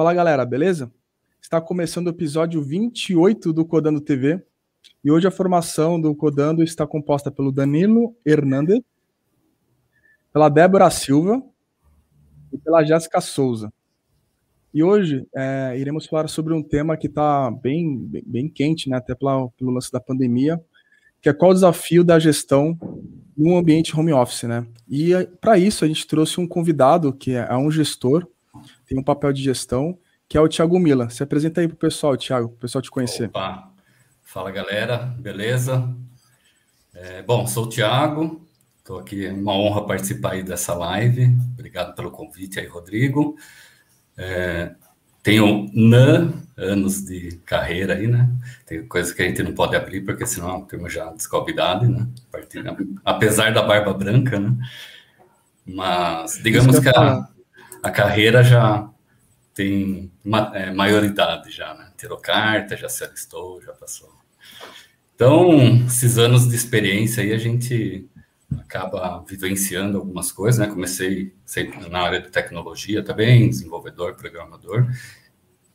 Fala galera, beleza? Está começando o episódio 28 do Codando TV e hoje a formação do Codando está composta pelo Danilo Hernandes, pela Débora Silva e pela Jéssica Souza. E hoje é, iremos falar sobre um tema que está bem, bem, bem, quente, né, até pela, pelo lance da pandemia, que é qual o desafio da gestão no ambiente home office, né? E é, para isso a gente trouxe um convidado que é, é um gestor, tem um papel de gestão, que é o Thiago Mila. Se apresenta aí para o pessoal, Thiago, para o pessoal te conhecer. Opa. Fala galera, beleza? É, bom, sou o Thiago, estou aqui, é uma honra participar aí dessa live. Obrigado pelo convite aí, Rodrigo. É, tenho NAN, anos de carreira aí, né? Tem coisa que a gente não pode abrir, porque senão a turma já descobre idade, né? Apesar da barba branca, né? Mas digamos que a, a carreira já tem ma, é, maioridade já, né? Tirou carta, já se alistou, já passou. Então, esses anos de experiência aí a gente acaba vivenciando algumas coisas, né? Comecei sempre na área de tecnologia também, desenvolvedor, programador.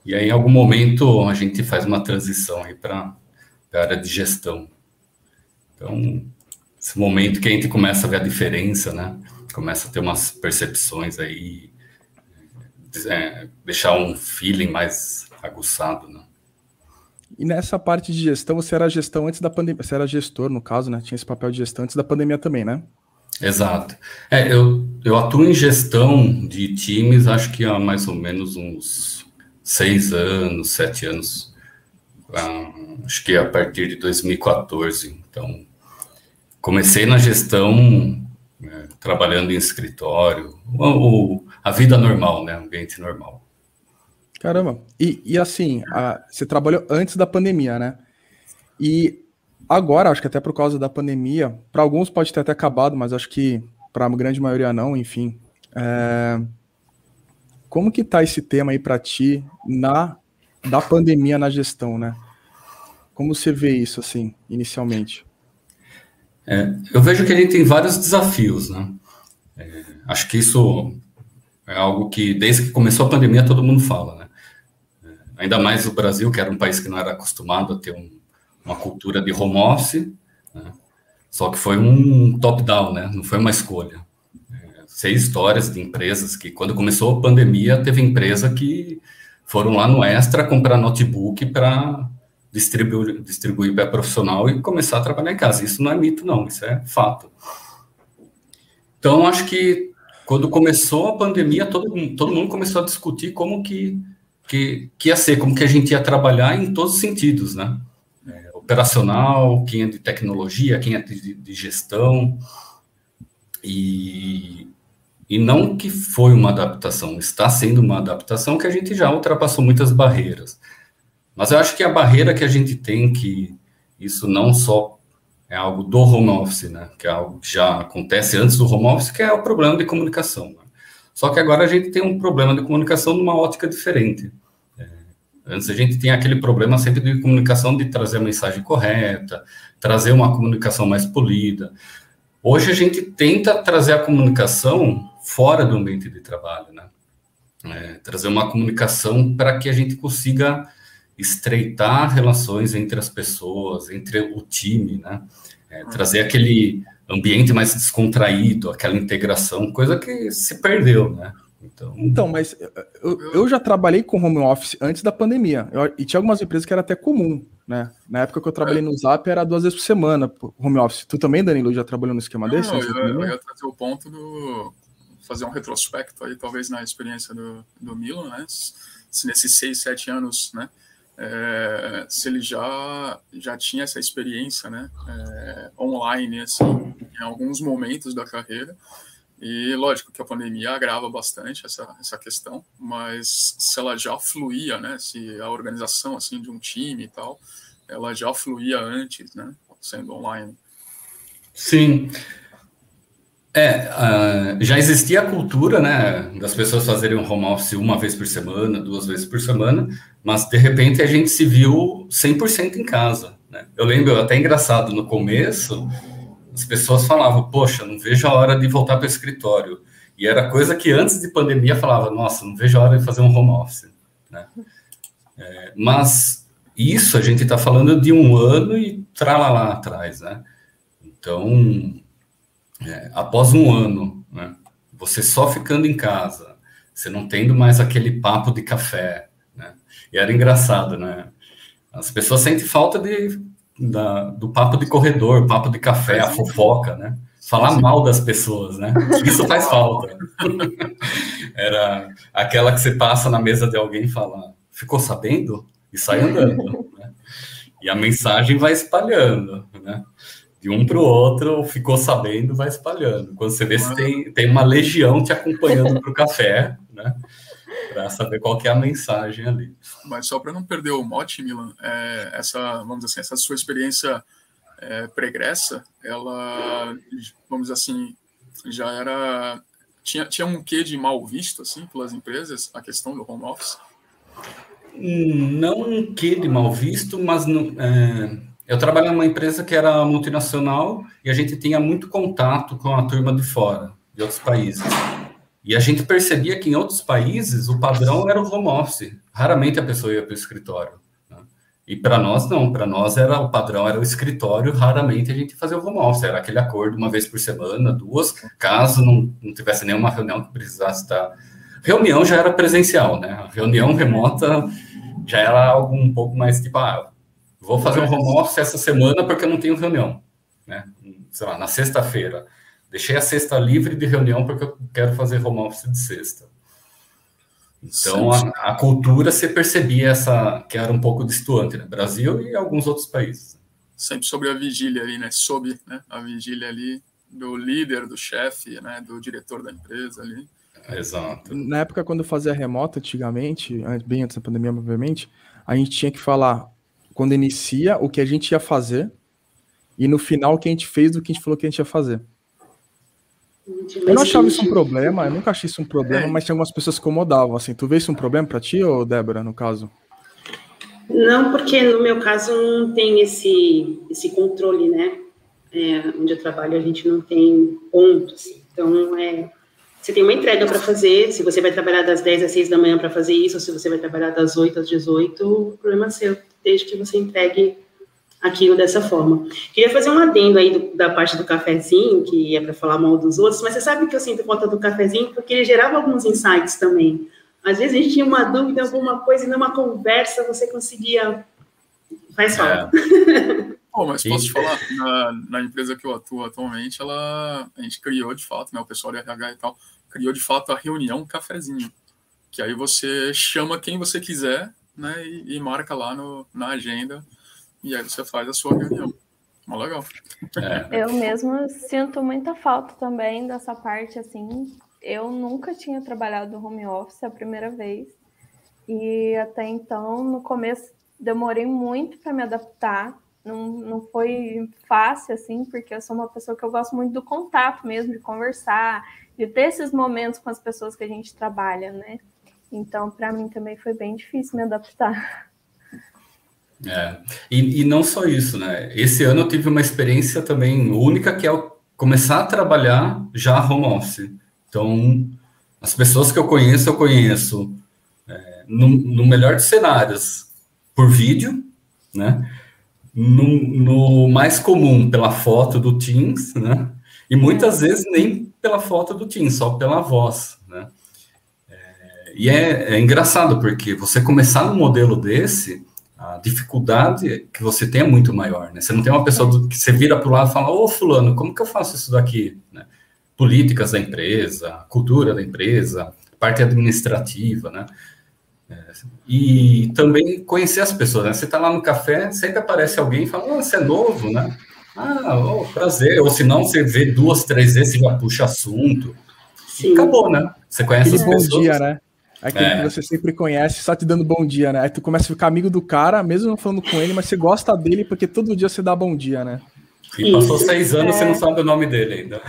E aí, em algum momento, a gente faz uma transição aí para a área de gestão. Então, esse momento que a gente começa a ver a diferença, né? Começa a ter umas percepções aí, é, deixar um feeling mais aguçado, né? E nessa parte de gestão, você era gestão antes da pandemia, você era gestor, no caso, né? Tinha esse papel de gestão antes da pandemia também, né? Exato. É, eu, eu atuo em gestão de times, acho que há mais ou menos uns seis anos, sete anos. Ah, acho que a partir de 2014. Então, comecei na gestão, né, trabalhando em escritório, ou, a vida normal, né? Ambiente normal. Caramba. E, e assim, a, você trabalhou antes da pandemia, né? E agora, acho que até por causa da pandemia, para alguns pode ter até acabado, mas acho que para a grande maioria não, enfim. É, como que tá esse tema aí para ti na da pandemia na gestão, né? Como você vê isso assim, inicialmente? É, eu vejo que ele tem vários desafios, né? É, acho que isso é algo que desde que começou a pandemia todo mundo fala, né? ainda mais o Brasil, que era um país que não era acostumado a ter um, uma cultura de home office, né? só que foi um top-down, né? não foi uma escolha. É, sei histórias de empresas que, quando começou a pandemia, teve empresa que foram lá no Extra comprar notebook para distribuir, distribuir para profissional e começar a trabalhar em casa. Isso não é mito, não, isso é fato. Então, acho que quando começou a pandemia, todo, todo mundo começou a discutir como que que, que ia ser, como que a gente ia trabalhar em todos os sentidos, né? É, operacional, quem é de tecnologia, quem é de, de gestão, e, e não que foi uma adaptação, está sendo uma adaptação que a gente já ultrapassou muitas barreiras. Mas eu acho que a barreira que a gente tem, que isso não só é algo do home office, né, que é algo que já acontece antes do home office, que é o problema de comunicação. Né? Só que agora a gente tem um problema de comunicação numa ótica diferente. É, antes a gente tinha aquele problema sempre de comunicação de trazer a mensagem correta, trazer uma comunicação mais polida. Hoje a gente tenta trazer a comunicação fora do ambiente de trabalho, né? É, trazer uma comunicação para que a gente consiga estreitar relações entre as pessoas, entre o time, né? É, trazer aquele ambiente mais descontraído, aquela integração, coisa que se perdeu, né? Então, então mas eu, eu já trabalhei com home office antes da pandemia, eu, e tinha algumas empresas que era até comum, né? Na época que eu trabalhei no Zap era duas vezes por semana home office. Tu também, Danilo, já trabalhou no esquema Não, desse? Eu, eu, eu ia trazer o ponto do fazer um retrospecto aí, talvez na experiência do, do Milo, né? Se nesses seis, sete anos, né? É, se ele já, já tinha essa experiência né, é, online assim, em alguns momentos da carreira. E lógico que a pandemia agrava bastante essa, essa questão, mas se ela já fluía, né, se a organização assim de um time e tal, ela já fluía antes, né, sendo online. Sim. É, uh, já existia a cultura, né, das pessoas fazerem um home office uma vez por semana, duas vezes por semana, mas de repente a gente se viu 100% em casa. Né? Eu lembro até engraçado no começo, as pessoas falavam, poxa, não vejo a hora de voltar para o escritório. E era coisa que antes de pandemia falava, nossa, não vejo a hora de fazer um home office. Né? É, mas isso a gente está falando de um ano e lá atrás, né? Então, é, após um ano, né, você só ficando em casa, você não tendo mais aquele papo de café, né? E era engraçado, né? As pessoas sentem falta de, da, do papo de corredor, papo de café, a fofoca, né? Falar mal das pessoas, né? Isso faz falta. Era aquela que você passa na mesa de alguém e fala, ficou sabendo? E sai andando. Né? E a mensagem vai espalhando, né? De um para o outro, ficou sabendo, vai espalhando. Quando você vê se tem, tem uma legião te acompanhando para o café, né? Para saber qual é a mensagem ali. Mas só para não perder o mote, Milan, é, essa, vamos dizer assim, essa sua experiência é, pregressa, ela, vamos dizer assim, já era tinha, tinha um quê de mal visto assim pelas empresas a questão do home office? Não um quê de mal visto, mas não, é, eu trabalhava numa empresa que era multinacional e a gente tinha muito contato com a turma de fora, de outros países. E a gente percebia que em outros países o padrão era o home office. Raramente a pessoa ia para o escritório. Né? E para nós, não. Para nós, era o padrão era o escritório. Raramente a gente fazia o home office. Era aquele acordo uma vez por semana, duas, caso não, não tivesse nenhuma reunião que precisasse estar. Reunião já era presencial, né? A reunião remota já era algo um pouco mais tipo, ah, vou fazer um home office essa semana porque eu não tenho reunião, né? Sei lá, na sexta-feira. Deixei a sexta livre de reunião porque eu quero fazer home office de sexta. Então, a, a, cultura se percebia essa que era um pouco distoante, né? Brasil e alguns outros países. Sempre sobre a vigília ali, né? Sob né? a vigília ali do líder, do chefe, né? Do diretor da empresa ali. Exato. Na época, quando eu fazia remota, antigamente, bem antes da pandemia, obviamente, a gente tinha que falar, quando inicia, o que a gente ia fazer, e no final, o que a gente fez do que a gente falou que a gente ia fazer. Eu não achava isso um problema, eu nunca achei isso um problema, é. mas tinha algumas pessoas que incomodavam, assim. Tu vê isso um problema para ti, ou Débora, no caso? Não, porque no meu caso não tem esse, esse controle, né? É, onde eu trabalho a gente não tem pontos. Então, é, você tem uma entrega para fazer, se você vai trabalhar das 10 às 6 da manhã para fazer isso, ou se você vai trabalhar das 8 às 18, o problema é seu, desde que você entregue aquilo dessa forma. Queria fazer um adendo aí do, da parte do cafezinho, que é para falar mal dos outros, mas você sabe que eu sinto falta do cafezinho porque ele gerava alguns insights também. Às vezes a gente tinha uma dúvida, alguma coisa, e numa conversa você conseguia. Faz falta. É. Pô, mas posso te falar, na, na, empresa que eu atuo atualmente, ela, a gente criou de fato, né, o pessoal de RH e tal, criou de fato a reunião cafezinho, que aí você chama quem você quiser, né, e, e marca lá no, na agenda e aí você faz a sua reunião. Mó legal. É. Eu mesmo sinto muita falta também dessa parte, assim. Eu nunca tinha trabalhado home office a primeira vez. E até então, no começo, demorei muito para me adaptar. Não, não foi fácil, assim, porque eu sou uma pessoa que eu gosto muito do contato mesmo, de conversar, de ter esses momentos com as pessoas que a gente trabalha, né? Então, para mim também foi bem difícil me adaptar. É. E, e não só isso, né? Esse ano eu tive uma experiência também única que é começar a trabalhar já home office. Então, as pessoas que eu conheço, eu conheço é, no, no, melhor dos cenários por vídeo, né? No, no, mais comum pela foto do Teams, né? E muitas vezes nem pela foto do Teams, só pela voz, né? É, e é, é engraçado porque você começar num modelo desse a dificuldade que você tem é muito maior, né? Você não tem uma pessoa do, que você vira para o lado e fala, ô fulano, como que eu faço isso daqui? Né? Políticas da empresa, cultura da empresa, parte administrativa, né? É, e também conhecer as pessoas, né? Você está lá no café, sempre aparece alguém e fala, oh, você é novo, né? Ah, oh, prazer. Ou se não, você vê duas, três vezes e já puxa assunto. Sim. E acabou, né? Você conhece Aquele as pessoas. Bom dia, né? Aquele é. que você sempre conhece, só te dando bom dia, né? Aí tu começa a ficar amigo do cara, mesmo não falando com ele, mas você gosta dele porque todo dia você dá bom dia, né? E passou Isso. seis anos, é. você não sabe o nome dele ainda.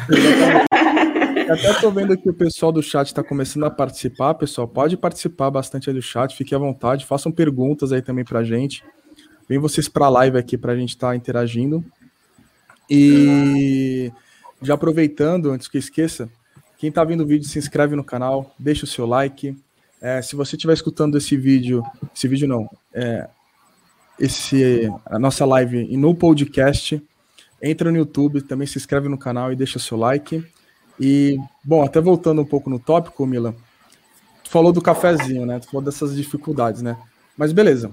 Até tô vendo que o pessoal do chat está começando a participar, pessoal. Pode participar bastante aí do chat, fique à vontade, façam perguntas aí também pra gente. Vem vocês pra live aqui pra gente estar tá interagindo. E já aproveitando, antes que eu esqueça, quem tá vendo o vídeo, se inscreve no canal, deixa o seu like, É, se você estiver escutando esse vídeo, esse vídeo não, é, esse, a nossa live no podcast, entra no YouTube, também se inscreve no canal e deixa seu like. E, bom, até voltando um pouco no tópico, Mila, tu falou do cafezinho, né? Tu falou dessas dificuldades, né? Mas beleza.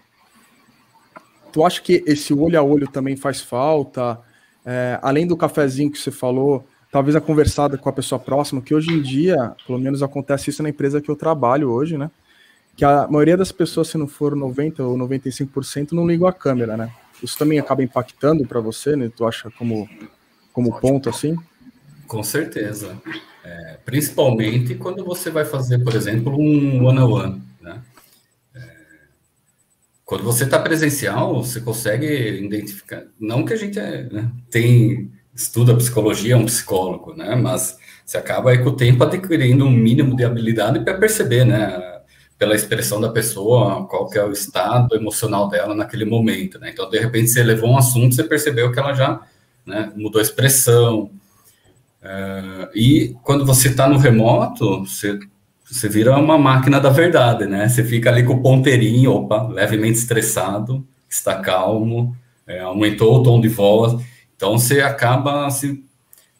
Tu acha que esse olho a olho também faz falta? É, além do cafezinho que você falou, talvez a conversada com a pessoa próxima, que hoje em dia, pelo menos acontece isso na empresa que eu trabalho hoje, né? Que a maioria das pessoas, se não for 90 ou 95%, não ligam a câmera, né? Isso também acaba impactando para você, né? Tu acha como, como ponto assim? Com certeza. É, principalmente quando você vai fazer, por exemplo, um one-on-one, -on -one? Quando você está presencial, você consegue identificar. Não que a gente é, né, tem estuda psicologia, é um psicólogo, né? Mas você acaba aí com o tempo adquirindo um mínimo de habilidade para perceber, né? Pela expressão da pessoa, qual que é o estado emocional dela naquele momento, né? Então, de repente, você levou um assunto, você percebeu que ela já né, mudou a expressão. Uh, e quando você está no remoto, você você vira uma máquina da verdade, né? Você fica ali com o ponteirinho, opa, levemente estressado, está calmo, é, aumentou o tom de voz. Então você acaba se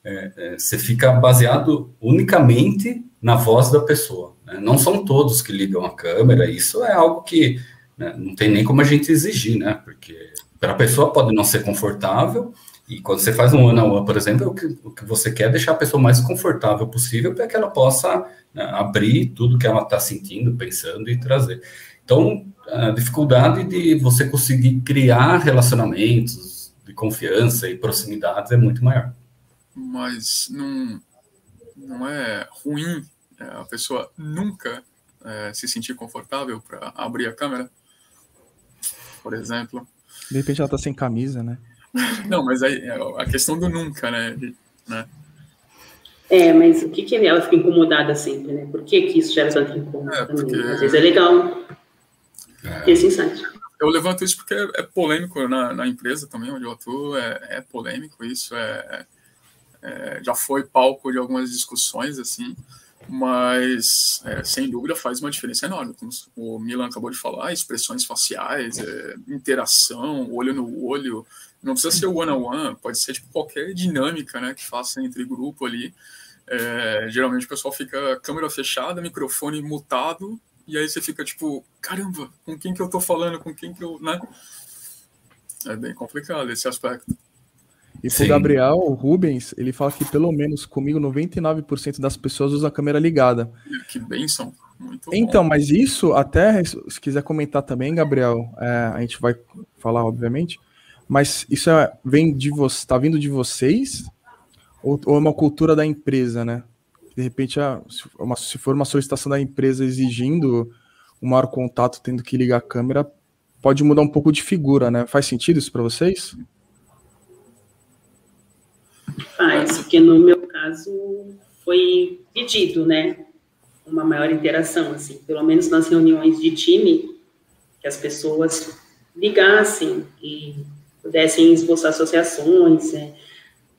é, é, você fica baseado unicamente na voz da pessoa. Né? Não são todos que ligam a câmera. Isso é algo que né, não tem nem como a gente exigir, né? Porque para a pessoa pode não ser confortável. E quando você faz um one on one, por exemplo, o que, o que você quer é deixar a pessoa mais confortável possível para que ela possa né, abrir tudo que ela está sentindo, pensando e trazer. Então, a dificuldade de você conseguir criar relacionamentos de confiança e proximidades é muito maior. Mas não, não é ruim é, a pessoa nunca é, se sentir confortável para abrir a câmera, por exemplo. De repente ela está sem camisa, né? Não, mas aí é a questão do nunca, né? né? É, mas o que que ela fica incomodada sempre, né? Por que que isso gera tanto incômodo é, porque... Às vezes é legal é. esse insight. Eu levanto isso porque é, polêmico na, na, empresa também, onde eu atuo, é, é polêmico isso, é, é, já foi palco de algumas discussões, assim, mas é, sem dúvida faz uma diferença enorme. Como o Milan acabou de falar, expressões faciais, é, interação, olho no olho, não precisa ser one-on-one, -on -one, pode ser tipo, qualquer dinâmica né, que faça entre grupo ali. É, geralmente o pessoal fica câmera fechada, microfone mutado, e aí você fica tipo, caramba, com quem que eu tô falando, com quem que eu, né? É bem complicado esse aspecto. E pro Gabriel o Rubens, ele fala que pelo menos comigo 99% das pessoas usam a câmera ligada. Que benção. Muito então, bom. mas isso até, se quiser comentar também, Gabriel, é, a gente vai falar, obviamente, mas isso é, vem de você, tá vindo de vocês? Ou, ou, é uma cultura da empresa, né? De repente, a, se, uma, se for uma solicitação da empresa exigindo um maior contato, tendo que ligar a câmera, pode mudar um pouco de figura, né? Faz sentido isso para vocês? Faz, porque no meu caso foi pedido, né? Uma maior interação, assim, pelo menos nas reuniões de time, que as pessoas ligassem e pudessem esboçar associações, é,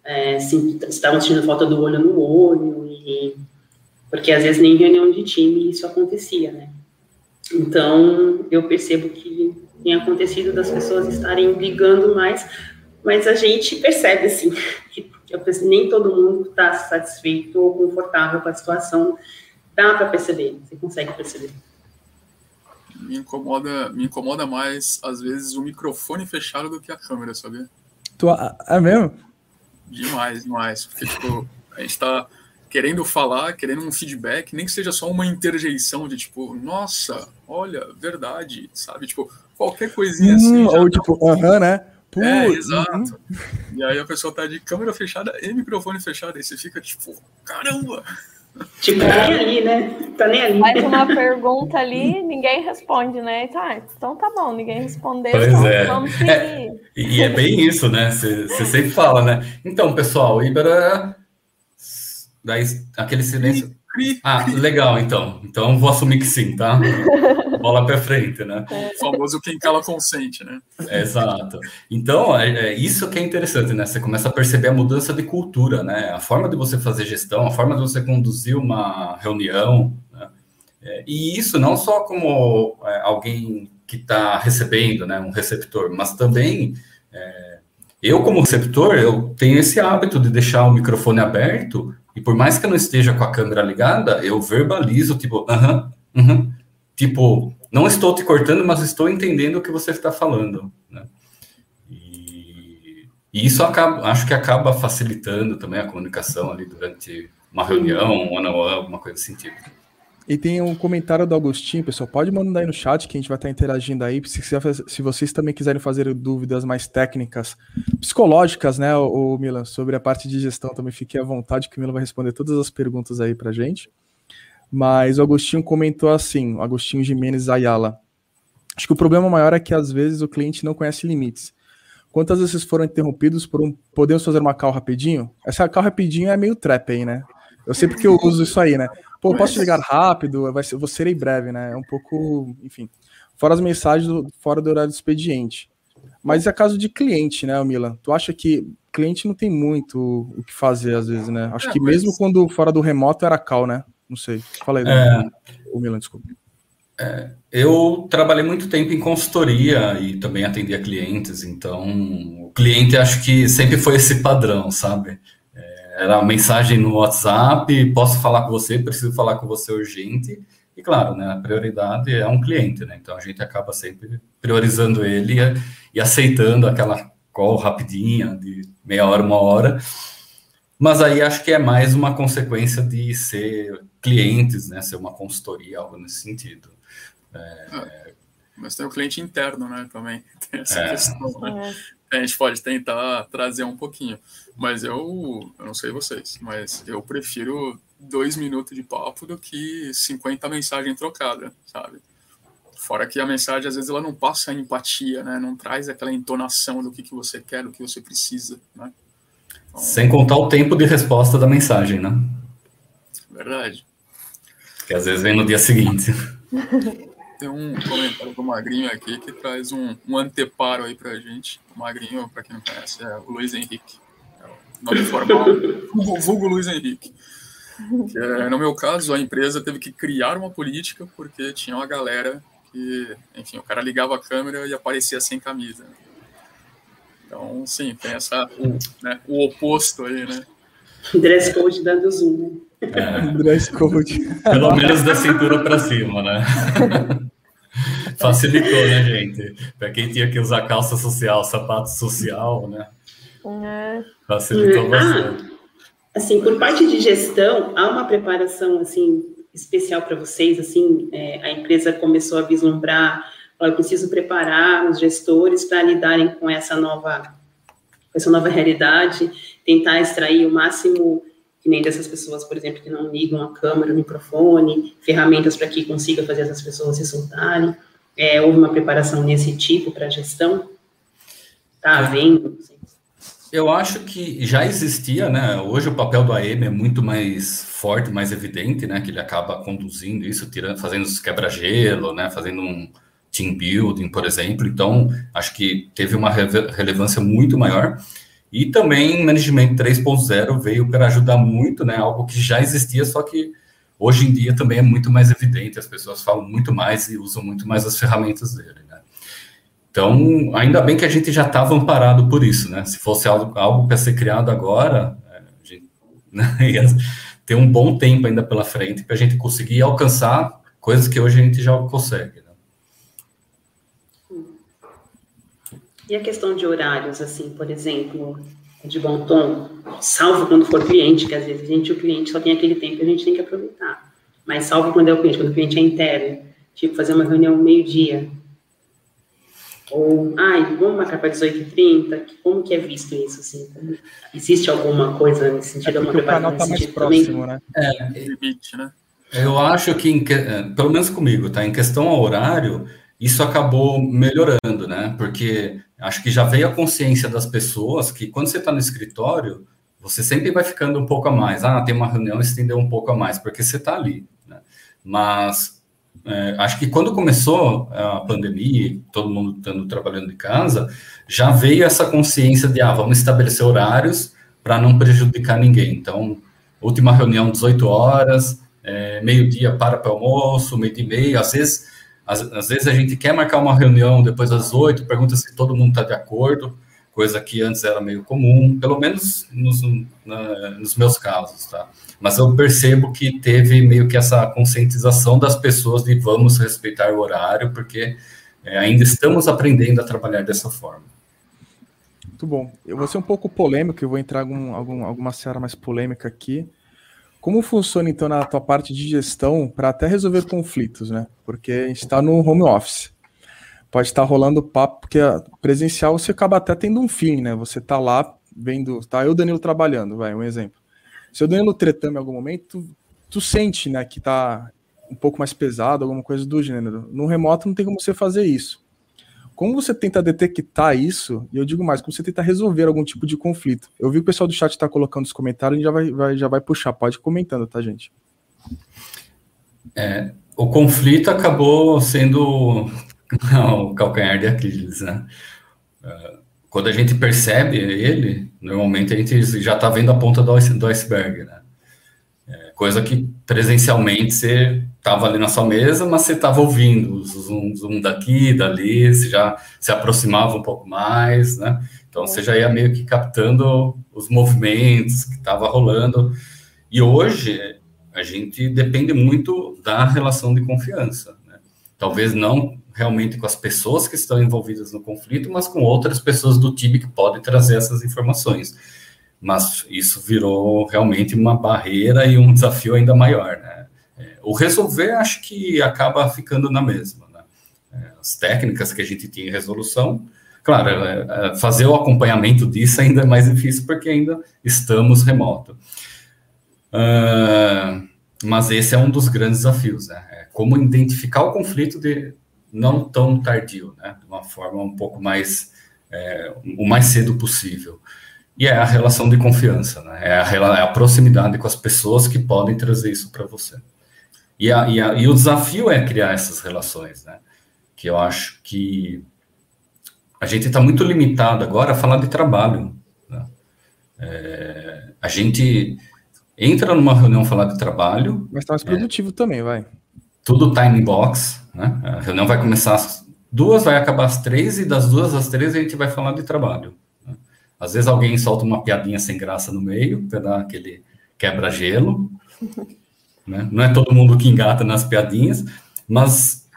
é, se estavam sentindo falta do olho no olho, e, porque às vezes nem em reunião de time isso acontecia, né? Então, eu percebo que tem acontecido das pessoas estarem ligando mais, mas a gente percebe, assim, que nem todo mundo está satisfeito ou confortável com a situação. Dá para perceber, você consegue perceber. Me incomoda, me incomoda mais, às vezes, o microfone fechado do que a câmera, sabia? Tu, é mesmo? Demais, demais. Porque, tipo, a gente tá querendo falar, querendo um feedback, nem que seja só uma interjeição de tipo, nossa, olha, verdade, sabe? Tipo, qualquer coisinha assim. Hum, ou tipo, aham, uh -huh, né? Putz, é, exato. E aí a pessoa tá de câmera fechada e microfone fechado. Aí você fica tipo, caramba! Tipo, tá nem ali, né? Tá nem ali. Faz uma pergunta ali, ninguém responde, né? Tá, então tá bom, ninguém respondeu. Pois então é. Vamos seguir. É, e é bem isso, né? Você sempre fala, né? Então, pessoal, Ibera. Daí aquele silêncio. Ah, legal, então. Então vou assumir que sim, tá? Bola para frente, né? O famoso quem cala consente, né? É, exato. Então, é, é, isso que é interessante, né? Você começa a perceber a mudança de cultura, né? A forma de você fazer gestão, a forma de você conduzir uma reunião, né? É, e isso não só como é, alguém que está recebendo, né, um receptor, mas também é, eu como receptor, eu tenho esse hábito de deixar o microfone aberto e por mais que eu não esteja com a câmera ligada, eu verbalizo, tipo, aham, uh -huh, uh -huh, tipo, não estou te cortando, mas estou entendendo o que você está falando, né? E, e isso acaba, acho que acaba facilitando também a comunicação ali durante uma reunião, um alguma coisa desse sentido. E tem um comentário do Agostinho, pessoal. Pode mandar aí no chat que a gente vai estar interagindo aí. Se, se vocês também quiserem fazer dúvidas mais técnicas, psicológicas, né, o, Milan, sobre a parte de gestão, também fiquem à vontade que o Milan vai responder todas as perguntas aí pra gente. Mas o Agostinho comentou assim, Agostinho Jimenez Ayala. Acho que o problema maior é que às vezes o cliente não conhece limites. Quantas vezes foram interrompidos por um podemos fazer uma call rapidinho? Essa call rapidinho é meio trap aí, né? Eu sei porque eu uso isso aí, né? Pô, posso ligar rápido? Vai ser, vou ser em breve, né? É um pouco, enfim. Fora as mensagens, do, fora do horário do expediente. Mas é caso de cliente, né, Milan? Tu acha que cliente não tem muito o que fazer às vezes, né? Acho é, que mas... mesmo quando fora do remoto era cal, né? Não sei. Fala aí, é... o Milan, desculpa. É, eu trabalhei muito tempo em consultoria e também atendia clientes, então o cliente acho que sempre foi esse padrão, sabe? Era uma mensagem no WhatsApp, posso falar com você, preciso falar com você urgente. E claro, né, a prioridade é um cliente, né? Então a gente acaba sempre priorizando ele e, e aceitando aquela call rapidinha de meia hora, uma hora. Mas aí acho que é mais uma consequência de ser clientes, né? Ser uma consultoria, algo nesse sentido. É... Ah, mas tem o cliente interno, né? Também tem essa é... questão. Né? A gente pode tentar trazer um pouquinho. Mas eu, eu não sei vocês, mas eu prefiro dois minutos de papo do que 50 mensagens trocadas, sabe? Fora que a mensagem, às vezes, ela não passa a empatia, né? Não traz aquela entonação do que, que você quer, do que você precisa, né? Então, Sem contar o tempo de resposta da mensagem, né? Verdade. Que às vezes vem no dia seguinte. Tem um comentário do Magrinho aqui que traz um, um anteparo aí pra gente. O Magrinho, para quem não conhece, é o Luiz Henrique nome formal, vulgo Luiz Henrique. Que, é, no meu caso, a empresa teve que criar uma política porque tinha uma galera que, enfim, o cara ligava a câmera e aparecia sem camisa. Então, sim, tem essa, o, né, o oposto aí, né? Dress code dando zoom, né? É, dress code. Pelo menos da cintura para cima, né? Facilitou, né, gente? Para quem tinha que usar calça social, sapato social, né? É. Facilitou bastante. Ah, assim, por parte de gestão, há uma preparação, assim, especial para vocês, assim, é, a empresa começou a vislumbrar, eu preciso preparar os gestores para lidarem com essa nova, com essa nova realidade, tentar extrair o máximo que nem dessas pessoas, por exemplo, que não ligam a câmera, o microfone, ferramentas para que consiga fazer essas pessoas se soltarem. É, houve uma preparação nesse tipo para a gestão? Está havendo? Assim. Eu acho que já existia, né? Hoje o papel do AM é muito mais forte, mais evidente, né? Que ele acaba conduzindo isso, tirando, fazendo os quebra-gelo, né? Fazendo um team building, por exemplo. Então, acho que teve uma relevância muito maior. E também Management 3.0 veio para ajudar muito, né? Algo que já existia, só que hoje em dia também é muito mais evidente. As pessoas falam muito mais e usam muito mais as ferramentas dele. Então, ainda bem que a gente já estava amparado por isso, né? Se fosse algo, algo para ser criado agora, é, a gente né, ia ter um bom tempo ainda pela frente para a gente conseguir alcançar coisas que hoje a gente já consegue. Né? E a questão de horários, assim, por exemplo, de bom tom, salvo quando for cliente, que às vezes a gente, o cliente só tem aquele tempo e a gente tem que aproveitar. Mas salvo quando é o cliente, quando o cliente é interno, tipo fazer uma reunião meio-dia, ou, ai, vamos marcar para 18h30? Como que é visto isso? Assim? Existe alguma coisa nesse sentido? É uma preparação nesse tá sentido próximo, também? Né? É, limite, né? Eu acho que, em, pelo menos comigo, tá? Em questão ao horário, isso acabou melhorando, né? Porque acho que já veio a consciência das pessoas que quando você está no escritório, você sempre vai ficando um pouco a mais. Ah, tem uma reunião, estendeu um pouco a mais, porque você está ali. Né? Mas é, acho que quando começou a pandemia, todo mundo estando trabalhando de casa, já veio essa consciência de, ah, vamos estabelecer horários para não prejudicar ninguém. Então, última reunião 18 horas, é, meio-dia para para almoço, meio-dia e meio, às vezes, às, às, vezes a gente quer marcar uma reunião depois das oito, pergunta se todo mundo está de acordo, coisa que antes era meio comum, pelo menos nos, na, nos meus casos, tá? Mas eu percebo que teve meio que essa conscientização das pessoas de vamos respeitar o horário, porque é, ainda estamos aprendendo a trabalhar dessa forma. Muito bom. Eu vou ser um pouco polêmico, eu vou entrar em algum, algum, alguma seara mais polêmica aqui. Como funciona, então, na tua parte de gestão para até resolver conflitos, né? Porque a gente está no home office. Pode estar tá rolando papo, porque presencial você acaba até tendo um fim, né? Você tá lá vendo, tá eu, Danilo, trabalhando, vai, um exemplo. Se o Danilo tretando em algum momento, tu, tu sente, né, que tá um pouco mais pesado, alguma coisa do gênero. No remoto não tem como você fazer isso. Como você tenta detectar isso, e eu digo mais, como você tenta resolver algum tipo de conflito? Eu vi que o pessoal do chat está colocando os comentários, a gente já vai, vai, já vai puxar, pode comentando, tá, gente? É, o conflito acabou sendo o calcanhar de Aquiles, né? É, quando a gente percebe ele, normalmente a gente já está vendo a ponta do iceberg, né? É, coisa que presencialmente você estava ali na sua mesa, mas você estava ouvindo o zoom, zoom daqui, dali, você já se aproximava um pouco mais, né? Então você já ia meio que captando os movimentos que estava rolando. E hoje a gente depende muito da relação de confiança. Né? Talvez não realmente com as pessoas que estão envolvidas no conflito, mas com outras pessoas do time que podem trazer essas informações. Mas isso virou realmente uma barreira e um desafio ainda maior, né? O resolver acho que acaba ficando na mesma. Né? É, as técnicas que a gente tinha em resolução, claro, é, é, fazer o acompanhamento disso ainda é mais difícil porque ainda estamos remoto. Uh, mas esse é um dos grandes desafios, né? É como identificar o conflito de não tão tardio, né? De uma forma um pouco mais, é, o mais cedo possível. E é a relação de confiança, né? É a, é a proximidade com as pessoas que podem trazer isso para você. E, a, e, a, e, o desafio é criar essas relações, né? Que eu acho que a gente está muito limitado agora a falar de trabalho. Né? É, a gente entra numa reunião falar de trabalho. Mas está mais produtivo é, também, vai. Tudo time box, né? A reunião vai começar às duas, vai acabar às três, e das duas às três a gente vai falar de trabalho. Né? Às vezes alguém solta uma piadinha sem graça no meio, para dar aquele quebra-gelo. Né? Não é todo mundo que engata nas piadinhas, mas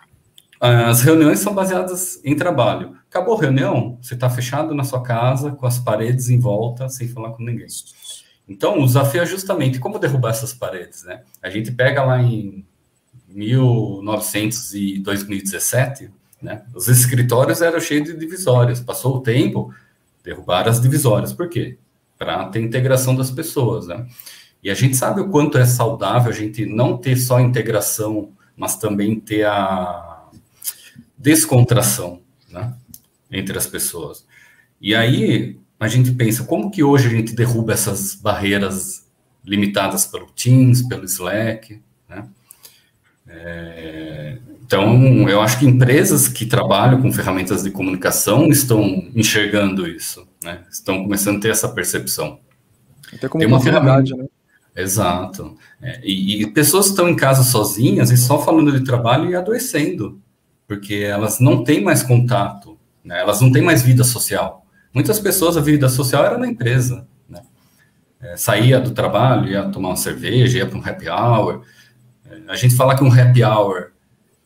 ah, as reuniões são baseadas em trabalho. Acabou a reunião, você está fechado na sua casa, com as paredes em volta, sem falar com ninguém. Então, o desafio é justamente como derrubar essas paredes, né? A gente pega lá em 1900 e 2017, né? Os escritórios eram cheios de divisórias. Passou o tempo, derrubaram as divisórias. Por quê? Para ter integração das pessoas, né? E a gente sabe o quanto é saudável a gente não ter só integração, mas também ter a descontração né, entre as pessoas. E aí a gente pensa, como que hoje a gente derruba essas barreiras limitadas pelo Teams, pelo Slack, né? É, então, eu acho que empresas que trabalham com ferramentas de comunicação estão enxergando isso, né? Estão começando a ter essa percepção. Até como Tem uma ferramenta, né? Exato. É, e, e, pessoas estão em casa sozinhas e só falando de trabalho e adoecendo, porque elas não têm mais contato, né? elas não têm mais vida social. Muitas pessoas, a vida social era na empresa. Né? É, saía do trabalho, ia tomar uma cerveja, ia para um happy hour. É, a gente fala que um happy hour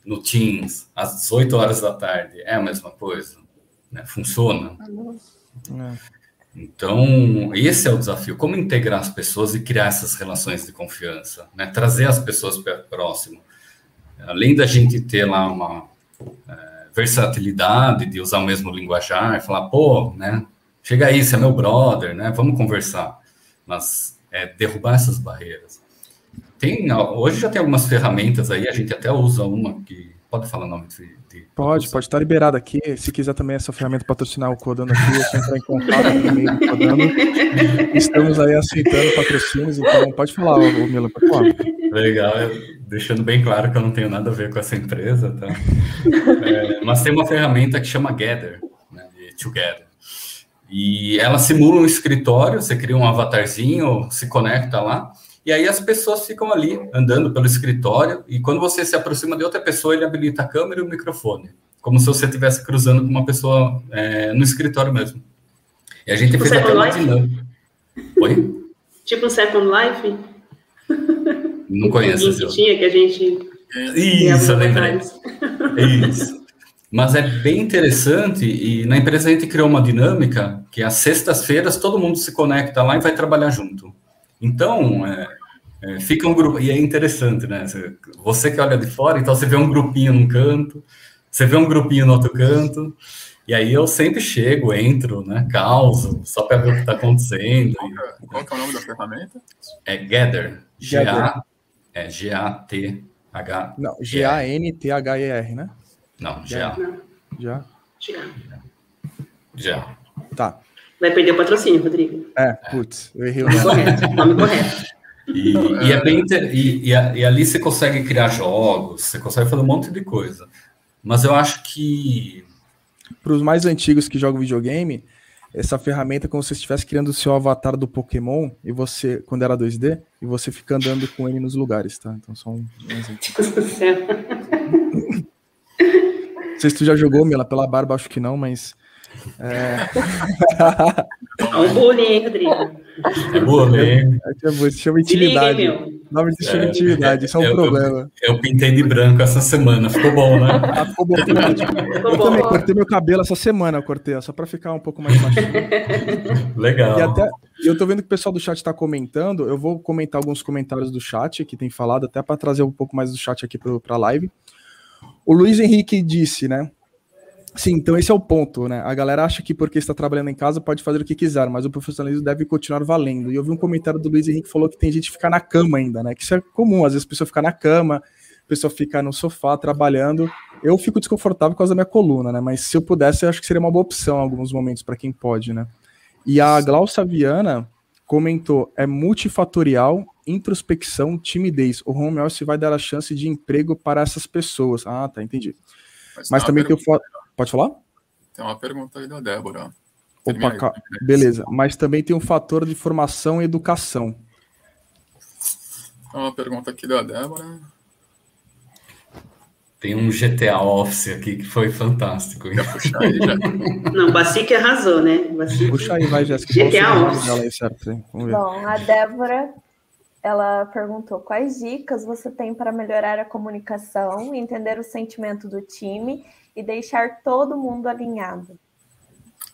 no Teams, às 18 horas da tarde, é a mesma coisa. Né? Funciona. É. Então, esse é o desafio: como integrar as pessoas e criar essas relações de confiança, né? trazer as pessoas para próximo. Além da gente ter lá uma é, versatilidade de usar o mesmo linguajar, falar, pô, né? Chega aí, você é meu brother, né? Vamos conversar. Mas é derrubar essas barreiras. Tem, hoje já tem algumas ferramentas aí, a gente até usa uma que Pode falar o nome de, de Pode, pode estar liberado aqui. Se quiser também essa ferramenta patrocinar o Codando aqui, é só entrar em contato com o Codando. Estamos aí aceitando patrocínios, então pode falar, o Mila, pode falar. Legal, deixando bem claro que eu não tenho nada a ver com essa empresa, tá? É, mas tem uma ferramenta que chama Gather, né, Together. E ela simula um escritório, você cria um avatarzinho, se conecta lá, E aí as pessoas ficam ali andando pelo escritório e quando você se aproxima de outra pessoa, ele habilita a câmera e o microfone, como se você estivesse cruzando com uma pessoa é, no escritório mesmo. E a gente tipo fez até uma dinâmica. Oi? Tipo um Second Life? Não conheço. Que tinha que a gente. Isso, eu lembrei. Isso. Mas é bem interessante e na empresa a gente criou uma dinâmica que às sextas-feiras todo mundo se conecta lá e vai trabalhar junto. Então, é, é, fica um grupo, e é interessante, né? Você que olha de fora, então você vê um grupinho num canto, você vê um grupinho no outro canto, e aí eu sempre chego, entro, né? Causo, só para ver o que está acontecendo. Qual, é o nome da ferramenta? É Gather. G-A, é G-A-T-H. Não, G-A-N-T-H-E-R, né? Não, já. Já? Já. Já. Tá. Vai perder o patrocínio, Rodrigo. É, putz, eu errei o nome. correto, nome correto. E, e, é bem e, e, e, ali você consegue criar jogos, você consegue fazer um monte de coisa. Mas eu acho que. Para os mais antigos que jogam videogame, essa ferramenta é como se você estivesse criando o seu avatar do Pokémon e você, quando era 2D, e você fica andando com ele nos lugares, tá? Então só um, um exemplo. Não sei se tu já jogou, Mila, pela barba, acho que não, mas. É, é um bullying, hein, Rodrigo? É bullying. É, se chama intimidade. Ligue, nome se chama é, intimidade, isso é um eu, problema. Eu, eu, pintei de branco essa semana, ficou bom, né? Ah, ficou bom. eu bom. também cortei meu cabelo essa semana, eu cortei, só para ficar um pouco mais baixo. Legal. E até, eu tô vendo que o pessoal do chat está comentando, eu vou comentar alguns comentários do chat que tem falado, até para trazer um pouco mais do chat aqui para a live. O Luiz Henrique disse, né? Sim, então esse é o ponto, né? A galera acha que porque está trabalhando em casa pode fazer o que quiser, mas o profissionalismo deve continuar valendo. E eu vi um comentário do Luiz Henrique que falou que tem gente que fica na cama ainda, né? Que isso é comum, às vezes a pessoa fica na cama, a pessoa fica no sofá trabalhando. Eu fico desconfortável por causa da minha coluna, né? Mas se eu pudesse, eu acho que seria uma boa opção em alguns momentos para quem pode, né? E a Glaucia Viana comentou: é multifatorial introspecção, timidez. O home office vai dar a chance de emprego para essas pessoas. Ah, tá, entendi. Mas, Mas também tem o. Fo... Pode falar? Tem uma pergunta aí da Débora. Opa, ca... beleza. Mas também tem um fator de formação e educação. Tem uma pergunta aqui da Débora. Tem um GTA Office aqui que foi fantástico. Hein? Aí, Não, o Bacique arrasou, né? Bacique... Puxa aí, vai, Jéssica. GTA Office. Aí, Bom, a Débora ela perguntou quais dicas você tem para melhorar a comunicação, entender o sentimento do time e deixar todo mundo alinhado.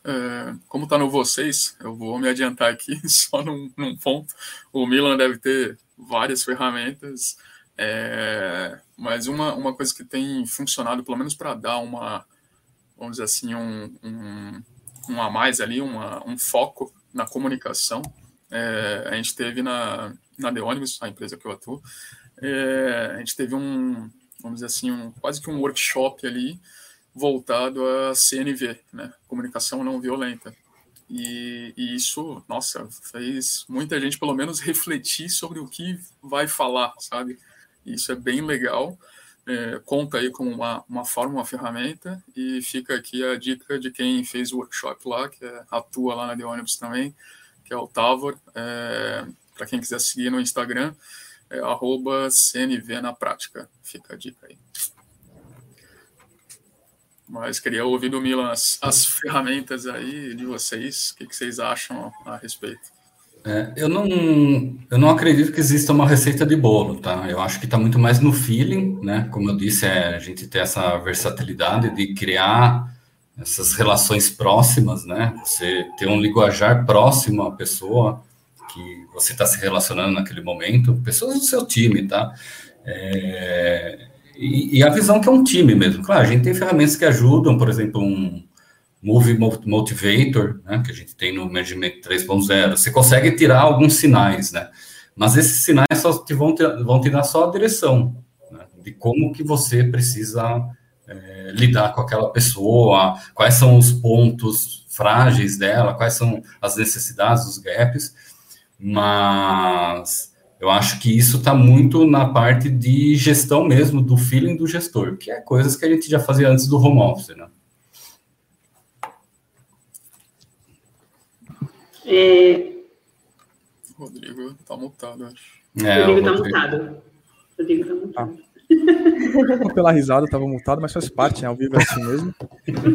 É, como está no vocês, eu vou me adiantar aqui só num, num ponto. O Milan deve ter várias ferramentas, é, mas uma, uma coisa que tem funcionado, pelo menos para dar uma, vamos dizer assim, um, um, um a mais ali, uma, um foco na comunicação, é, a gente teve na, na The Ônibus, a empresa que eu atuo, é, a gente teve um, vamos dizer assim, um, quase que um workshop ali voltado a CNV, né, comunicação não violenta. E, e, isso, nossa, fez muita gente pelo menos refletir sobre o que vai falar, sabe? Isso é bem legal. É, conta aí como uma, uma forma, uma ferramenta, e fica aqui a dica de quem fez o workshop lá, que é, atua lá na The Ônibus também, que é o Tavor. É, para quem quiser seguir no Instagram, é CNV na prática. Fica a dica aí. Mas queria ouvir do Milan as, as ferramentas aí de vocês, o que, que vocês acham a respeito. É, eu, não, eu não acredito que exista uma receita de bolo, tá? Eu acho que está muito mais no feeling, né? Como eu disse, é a gente ter essa versatilidade de criar essas relações próximas, né? Você ter um linguajar próximo à pessoa, que você está se relacionando naquele momento, pessoas do seu time, tá? É, e, e, a visão que é um time mesmo. Claro, a gente tem ferramentas que ajudam, por exemplo, um Move Motivator, né, que a gente tem no Management 3.0. Você consegue tirar alguns sinais, né? Mas esses sinais só te vão, te, vão te dar só a direção né, de como que você precisa é, lidar com aquela pessoa, quais são os pontos frágeis dela, quais são as necessidades, os gaps mas eu acho que isso está muito na parte de gestão mesmo, do feeling do gestor, que é coisas que a gente já fazia antes do home office, né? É, Rodrigo tá multado, acho. É, Rodrigo tá multado. Rodrigo tá multado. Ah. Pela risada, tava multado, mas faz parte, né? Ao vivo é assim mesmo.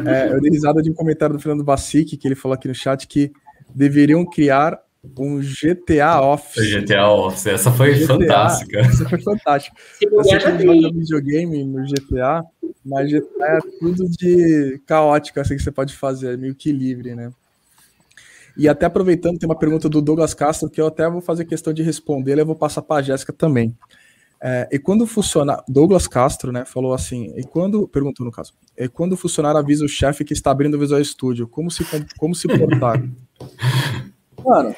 É, eu dei risada de um comentário do Fernando Bassic, que ele falou aqui no chat que deveriam criar um GTA Office. GTA Office, essa foi GTA, fantástica. Essa foi fantástica. Você joga videogame no GTA, mas GTA é tudo de caótico, assim, que você pode fazer, é meio que livre, né? E até aproveitando, tem uma pergunta do Douglas Castro que eu até vou fazer questão de responder, eu vou passar para a Jéssica também. É, e quando funcionar, Douglas Castro, né, falou assim, e quando, perguntou no caso, e quando o funcionário avisa o chefe que está abrindo o Visual Studio, como se, como se portar? Mano.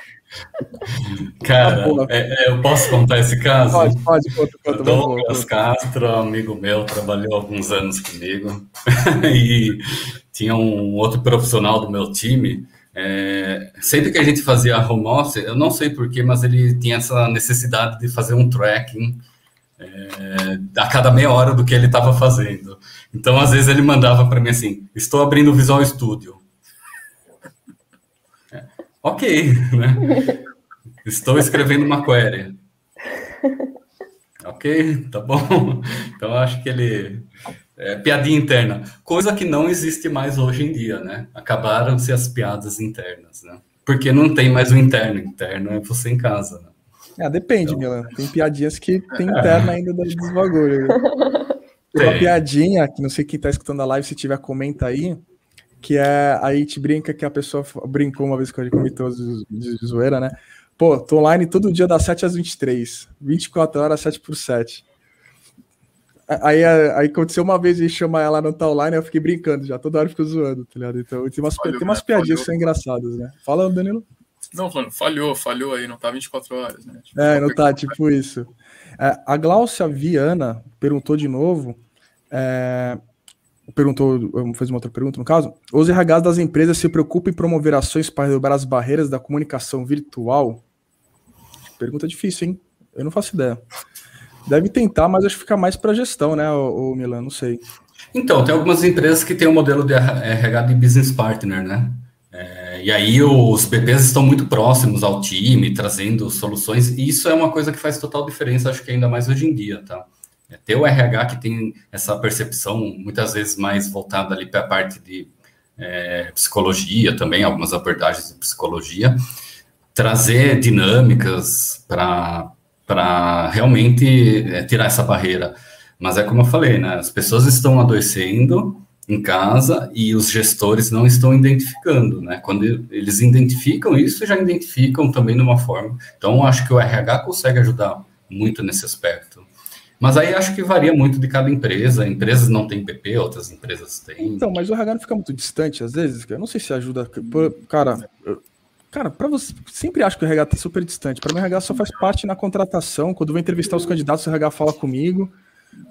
Cara, é, é, eu posso contar esse caso? Pode, pode, conta, conta. Douglas Castro, amigo meu, trabalhou alguns anos comigo, e tinha um outro profissional do meu time, é, sempre que a gente fazia home office, eu não sei porquê, mas ele tinha essa necessidade de fazer um tracking é, a cada meia hora do que ele estava fazendo. Então, às vezes, ele mandava para mim assim: Estou abrindo o Visual Studio. Ok, né? Estou escrevendo uma query. Ok, tá bom. Então, acho que ele é, piadinha interna, coisa que não existe mais hoje em dia, né? Acabaram-se as piadas internas, né? Porque não tem mais o interno, interno é você em casa, né? Ah, depende, então... Milan. Tem piadinhas que tem interna ainda dos bagulho. Tem uma piadinha, que não sei quem tá escutando a live, se tiver, comenta aí, que é, aí te brinca que a pessoa brincou uma vez que a gente comentou de, de zoeira, né? Pô, tô online todo dia das 7 às 23, 24 horas, 7 por 7. Aí, aí aconteceu uma vez e chama ela não tá online, eu fiquei brincando já, toda hora eu fico zoando, tá ligado? Então tem umas, falhou, tem umas né? piadinhas que são engraçadas, né? Fala, Danilo. Não, falando, falhou, falhou aí, não tá 24 horas, né? Tipo, é, não tá, tipo isso. É, a Glaucia Viana perguntou de novo, é, perguntou, fez uma outra pergunta no caso, os RHs das empresas se preocupam em promover ações para derrubar as barreiras da comunicação virtual? Pergunta difícil, hein? Eu não faço ideia. Deve tentar, mas acho que fica mais para gestão, né, o, Milan? Não sei. Então, tem algumas empresas que têm o um modelo de RH de business partner, né? É, e aí os BPs estão muito próximos ao time, trazendo soluções, e isso é uma coisa que faz total diferença, acho que ainda mais hoje em dia, tá? É ter o RH que tem essa percepção, muitas vezes mais voltada ali para a parte de é, psicologia também, algumas abordagens de psicologia, trazer dinâmicas para realmente é, tirar essa barreira. Mas é como eu falei, né? As pessoas estão adoecendo em casa e os gestores não estão identificando, né? Quando eles identificam isso, já identificam também de uma forma. Então, acho que o RH consegue ajudar muito nesse aspecto. Mas aí acho que varia muito de cada empresa. Empresas não têm PP, outras empresas têm. Então, mas o RH não fica muito distante às vezes. Eu não sei se ajuda. Cara, Cara, para você, sempre acho que o RH tá super distante. Para mim, o RH só faz parte na contratação. Quando eu vou entrevistar os candidatos, o RH fala comigo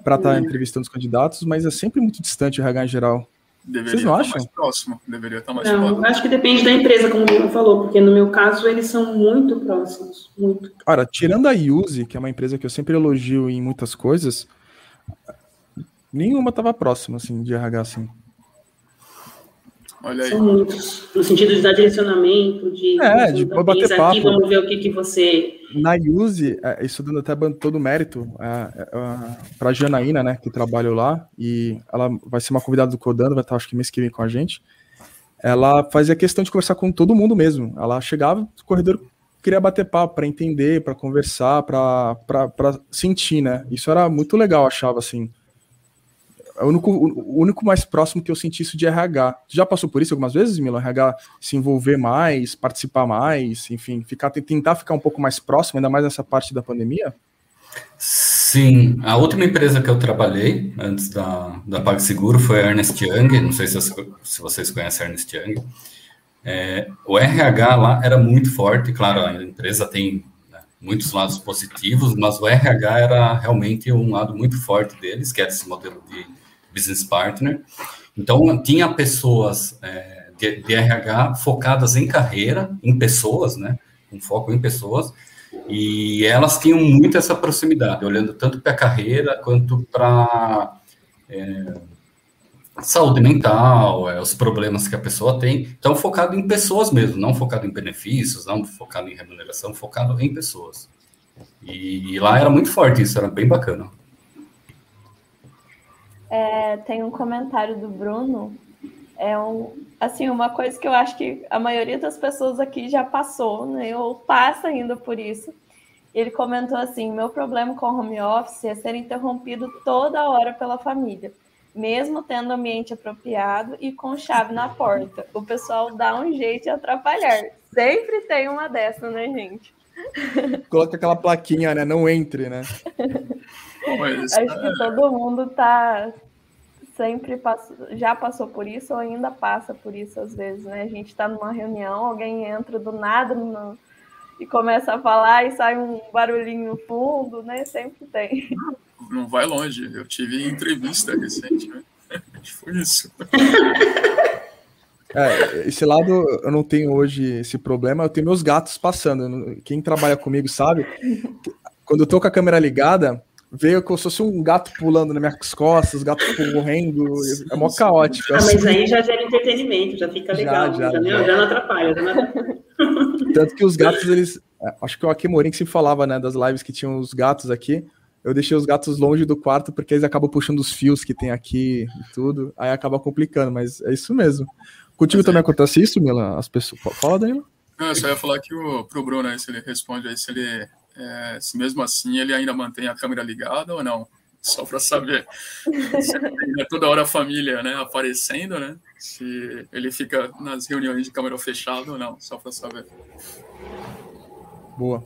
para estar tá entrevistando os candidatos, mas é sempre muito distante o RH em geral. Deveria Vocês não acham? mais próximo. Deveria estar mais não, próximo. Acho que depende da empresa, como o Lula falou, porque no meu caso eles são muito próximos. Muito. Cara, tirando a Use, que é uma empresa que eu sempre elogio em muitas coisas, nenhuma estava próxima assim, de RH assim. Olha aí. São muitos. No sentido de dar direcionamento, de. É, de bater aqui, papo. Vamos ver o que, que você. Na Use, é, isso dando até todo mérito é, é, para a Janaína, né, que trabalha lá, e ela vai ser uma convidada do Codando, vai estar acho que mês que vem com a gente. Ela fazia questão de conversar com todo mundo mesmo. Ela chegava no corredor, queria bater papo para entender, para conversar, para sentir, né? Isso era muito legal, achava assim. É o único, o único mais próximo que eu senti isso de RH. Tu já passou por isso algumas vezes, Milo? RH se envolver mais, participar mais, enfim, ficar, tentar ficar um pouco mais próximo, ainda mais nessa parte da pandemia? Sim, a última empresa que eu trabalhei antes da, da PagSeguro foi a Ernest Young, não sei se, se vocês conhecem a Ernest Young. É, o RH lá era muito forte, claro, a empresa tem né, muitos lados positivos, mas o RH era realmente um lado muito forte deles, que era esse modelo de business partner. Então, tinha pessoas é, de, de, RH focadas em carreira, em pessoas, né? Um foco em pessoas, e elas tinham muito essa proximidade, olhando tanto para a carreira quanto para é, saúde mental, é, os problemas que a pessoa tem. Então, focado em pessoas mesmo, não focado em benefícios, não focado em remuneração, focado em pessoas. E, e lá era muito forte isso, era bem bacana. É, tem um comentário do Bruno. É um, assim, uma coisa que eu acho que a maioria das pessoas aqui já passou, né? Ou passa ainda por isso. Ele comentou assim: meu problema com home office é ser interrompido toda hora pela família mesmo tendo ambiente apropriado e com chave na porta. O pessoal dá um jeito de atrapalhar. Sempre tem uma dessa, né, gente? Coloca aquela plaquinha, né? Não entre, né? Acho que todo mundo tá sempre passou, já passou por isso ou ainda passa por isso às vezes, né? A gente está numa reunião, alguém entra do nada no, e começa a falar e sai um barulhinho no fundo, né? Sempre tem não vai longe. Eu tive entrevista recente, né? Foi isso. É, esse lado eu não tenho hoje esse problema, eu tenho meus gatos passando. Quem trabalha comigo sabe, quando eu tô com a câmera ligada, veio como se fosse um gato pulando nas minhas costas, gato correndo, é mó caótico. Ah, mas aí já gera entretenimento, já fica legal, já, já, já. já não atrapalha, já não atrapalha. Tanto que os gatos, eles. Acho que o Akemorim que se falava, né, das lives que tinham os gatos aqui eu deixei os gatos longe do quarto porque eles acabam puxando os fios que tem aqui e tudo, aí acaba complicando, mas é isso mesmo. Contigo mas também é. acontece isso, Mila? As pessoas. Fala, Danilo. Não, eu só ia falar que o, pro Bruno aí, se ele responde aí, se ele. É, se mesmo assim ele ainda mantém a câmera ligada ou não. Só para saber. é toda hora a família né, aparecendo, né? Se ele fica nas reuniões de câmera fechada ou não, só para saber. Boa.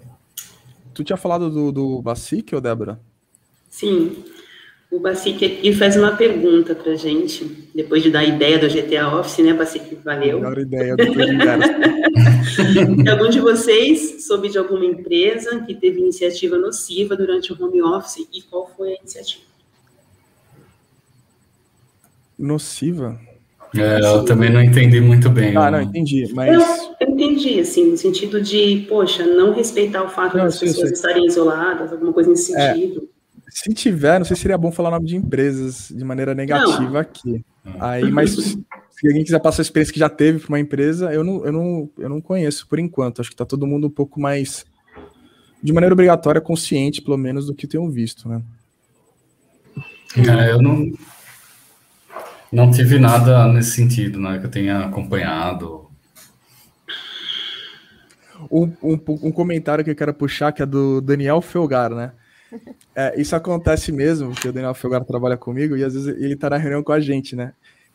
Tu tinha falado do, do Basic, ou Débora? Sim. O Basic aqui faz uma pergunta para gente, depois de dar a ideia do GTA Office, né, Basic? Valeu. Melhor ideia depois de Algum de vocês soube de alguma empresa que teve iniciativa nociva durante o home office e qual foi a iniciativa? Nociva? É, eu também não entendi muito bem. Ah, não, entendi, mas... Eu, eu, entendi, assim, no sentido de, poxa, não respeitar o fato não, das pessoas estarem isoladas, alguma coisa nesse é, sentido. É, se tiver, não sei se seria bom falar o nome de empresas de maneira negativa não. aqui. Aí, mas se alguém quiser passar a experiência que já teve para uma empresa, eu não, eu, não, eu não conheço por enquanto. Acho que está todo mundo um pouco mais, de maneira obrigatória, consciente, pelo menos, do que tenho visto, né? É, eu não, não tive nada nesse sentido, né, que eu tenha acompanhado. Um, um, um, comentário que eu quero puxar, que é do Daniel Felgar, né? É, isso acontece mesmo, porque o Daniel Felgar trabalha comigo e às vezes ele tá na reunião com a gente, né?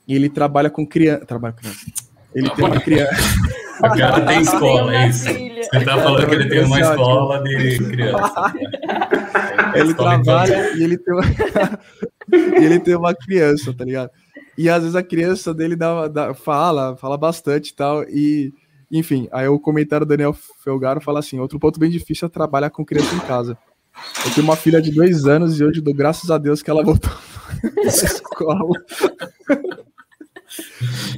E ele trabalha com criança. Trabalha com criança. Ele tem uma criança. O cara tem escola, é isso. Você tá falando que ele tem uma escola de criança. Ele trabalha e ele tem uma... e ele tem uma criança, tá ligado? E às vezes a criança dele dá, dá, fala, fala bastante e tal. E, enfim, aí o comentário do Daniel Felgaro fala assim: outro ponto bem difícil é trabalhar com criança em casa. Eu tenho uma filha de dois anos e hoje dou graças a Deus que ela voltou à escola.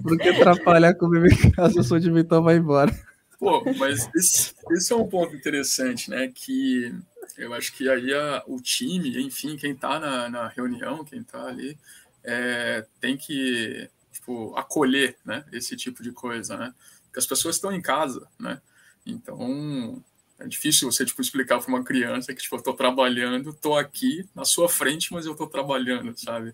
Porque atrapalhar com o bebê em casa, eu sou de Vitão, vai embora. Pô, mas esse, esse, é um ponto interessante, né? Que eu acho que aí a, o time, enfim, quem tá na, na reunião, quem tá ali, é, tem que tipo, acolher né, esse tipo de coisa, né? Porque as pessoas estão em casa, né? Então, é difícil você tipo, explicar para uma criança que tipo, eu estou trabalhando, estou aqui na sua frente, mas eu estou trabalhando, sabe?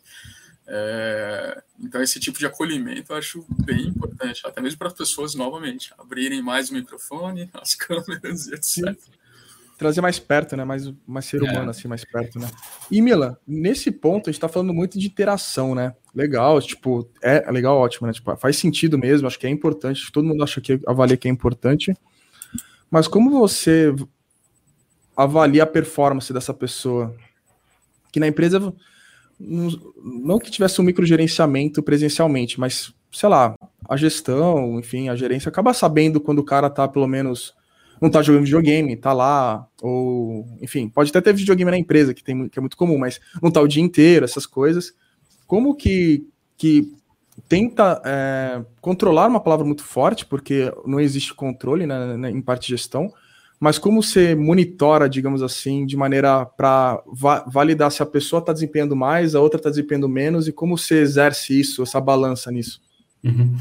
É... Então, esse tipo de acolhimento eu acho bem importante, até mesmo para as pessoas, novamente, abrirem mais o microfone, as câmeras e etc. Sim trazer mais perto, né? Mais, mais ser humano, é. assim, mais perto, né? E, Mila, nesse ponto, a gente tá falando muito de interação, né? Legal, tipo, é, é legal, ótimo, né? Tipo, faz sentido mesmo, acho que é importante, todo mundo acha que avalia que é importante. Mas como você avalia a performance dessa pessoa? Que na empresa, não que tivesse um microgerenciamento presencialmente, mas, sei lá, a gestão, enfim, a gerência acaba sabendo quando o cara tá, pelo menos não tá jogando videogame, tá lá, ou, enfim, pode até ter videogame na empresa, que, tem, que é muito comum, mas não tá o dia inteiro, essas coisas. Como que, que tenta é, controlar uma palavra muito forte, porque não existe controle né, né, em parte de gestão, mas como você monitora, digamos assim, de maneira para va validar se a pessoa está desempenhando mais, a outra está desempenhando menos, e como você exerce isso, essa balança nisso? Uhum.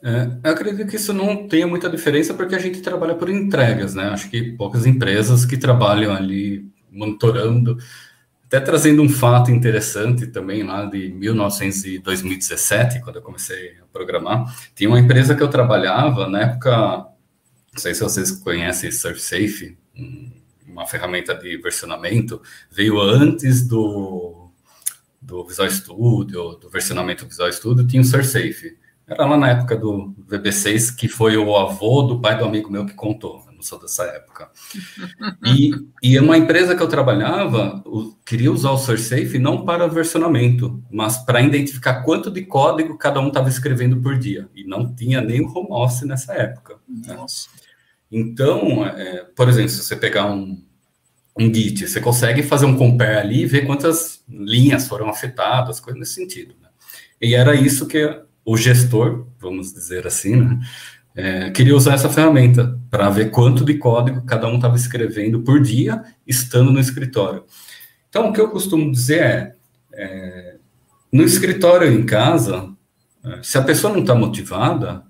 É, eu acredito que isso não tenha muita diferença porque a gente trabalha por entregas, né? Acho que poucas empresas que trabalham ali monitorando, até trazendo um fato interessante também lá de 1900 2017, quando eu comecei a programar, tinha uma empresa que eu trabalhava na época, não sei se vocês conhecem SurfSafe, uma ferramenta de versionamento, veio antes do, do Visual Studio, do versionamento Visual Studio, tinha o SurfSafe. Era lá na época do VB6, que foi o avô do pai do amigo meu que contou. Não sou dessa época. E, e uma empresa que eu trabalhava o, queria usar o SourceSafe não para versionamento, mas para identificar quanto de código cada um estava escrevendo por dia. E não tinha nem o home office nessa época. Né? Então, é, por exemplo, se você pegar um, um Git, você consegue fazer um compare ali e ver quantas linhas foram afetadas, coisas nesse sentido. Né? E era isso que o gestor, vamos dizer assim, né, é, queria usar essa ferramenta para ver quanto de código cada um estava escrevendo por dia, estando no escritório. Então, o que eu costumo dizer é, é no escritório em casa, é, se a pessoa não está motivada,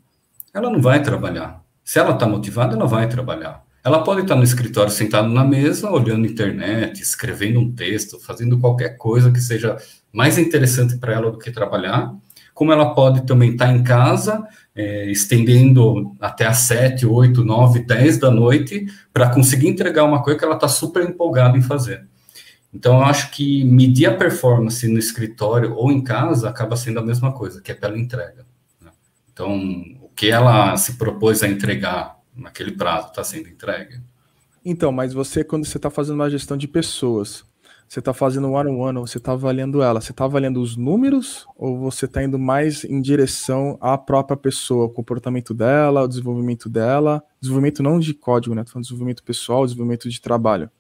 ela não vai trabalhar. Se ela está motivada, ela vai trabalhar. Ela pode estar tá no escritório sentado na mesa, olhando internet, escrevendo um texto, fazendo qualquer coisa que seja mais interessante para ela do que trabalhar, como ela pode também estar tá em casa, é, estendendo até às 7, 8, 9, 10 da noite, para conseguir entregar uma coisa que ela está super empolgada em fazer. Então, eu acho que medir a performance no escritório ou em casa acaba sendo a mesma coisa, que é pela entrega. Né? Então, o que ela se propôs a entregar naquele prazo está sendo entregue. Então, mas você, quando você está fazendo uma gestão de pessoas, você está fazendo one on one, ou você está avaliando ela, você está avaliando os números ou você está indo mais em direção à própria pessoa, o comportamento dela, o desenvolvimento dela, desenvolvimento não de código, né? Tô falando desenvolvimento pessoal, desenvolvimento de trabalho.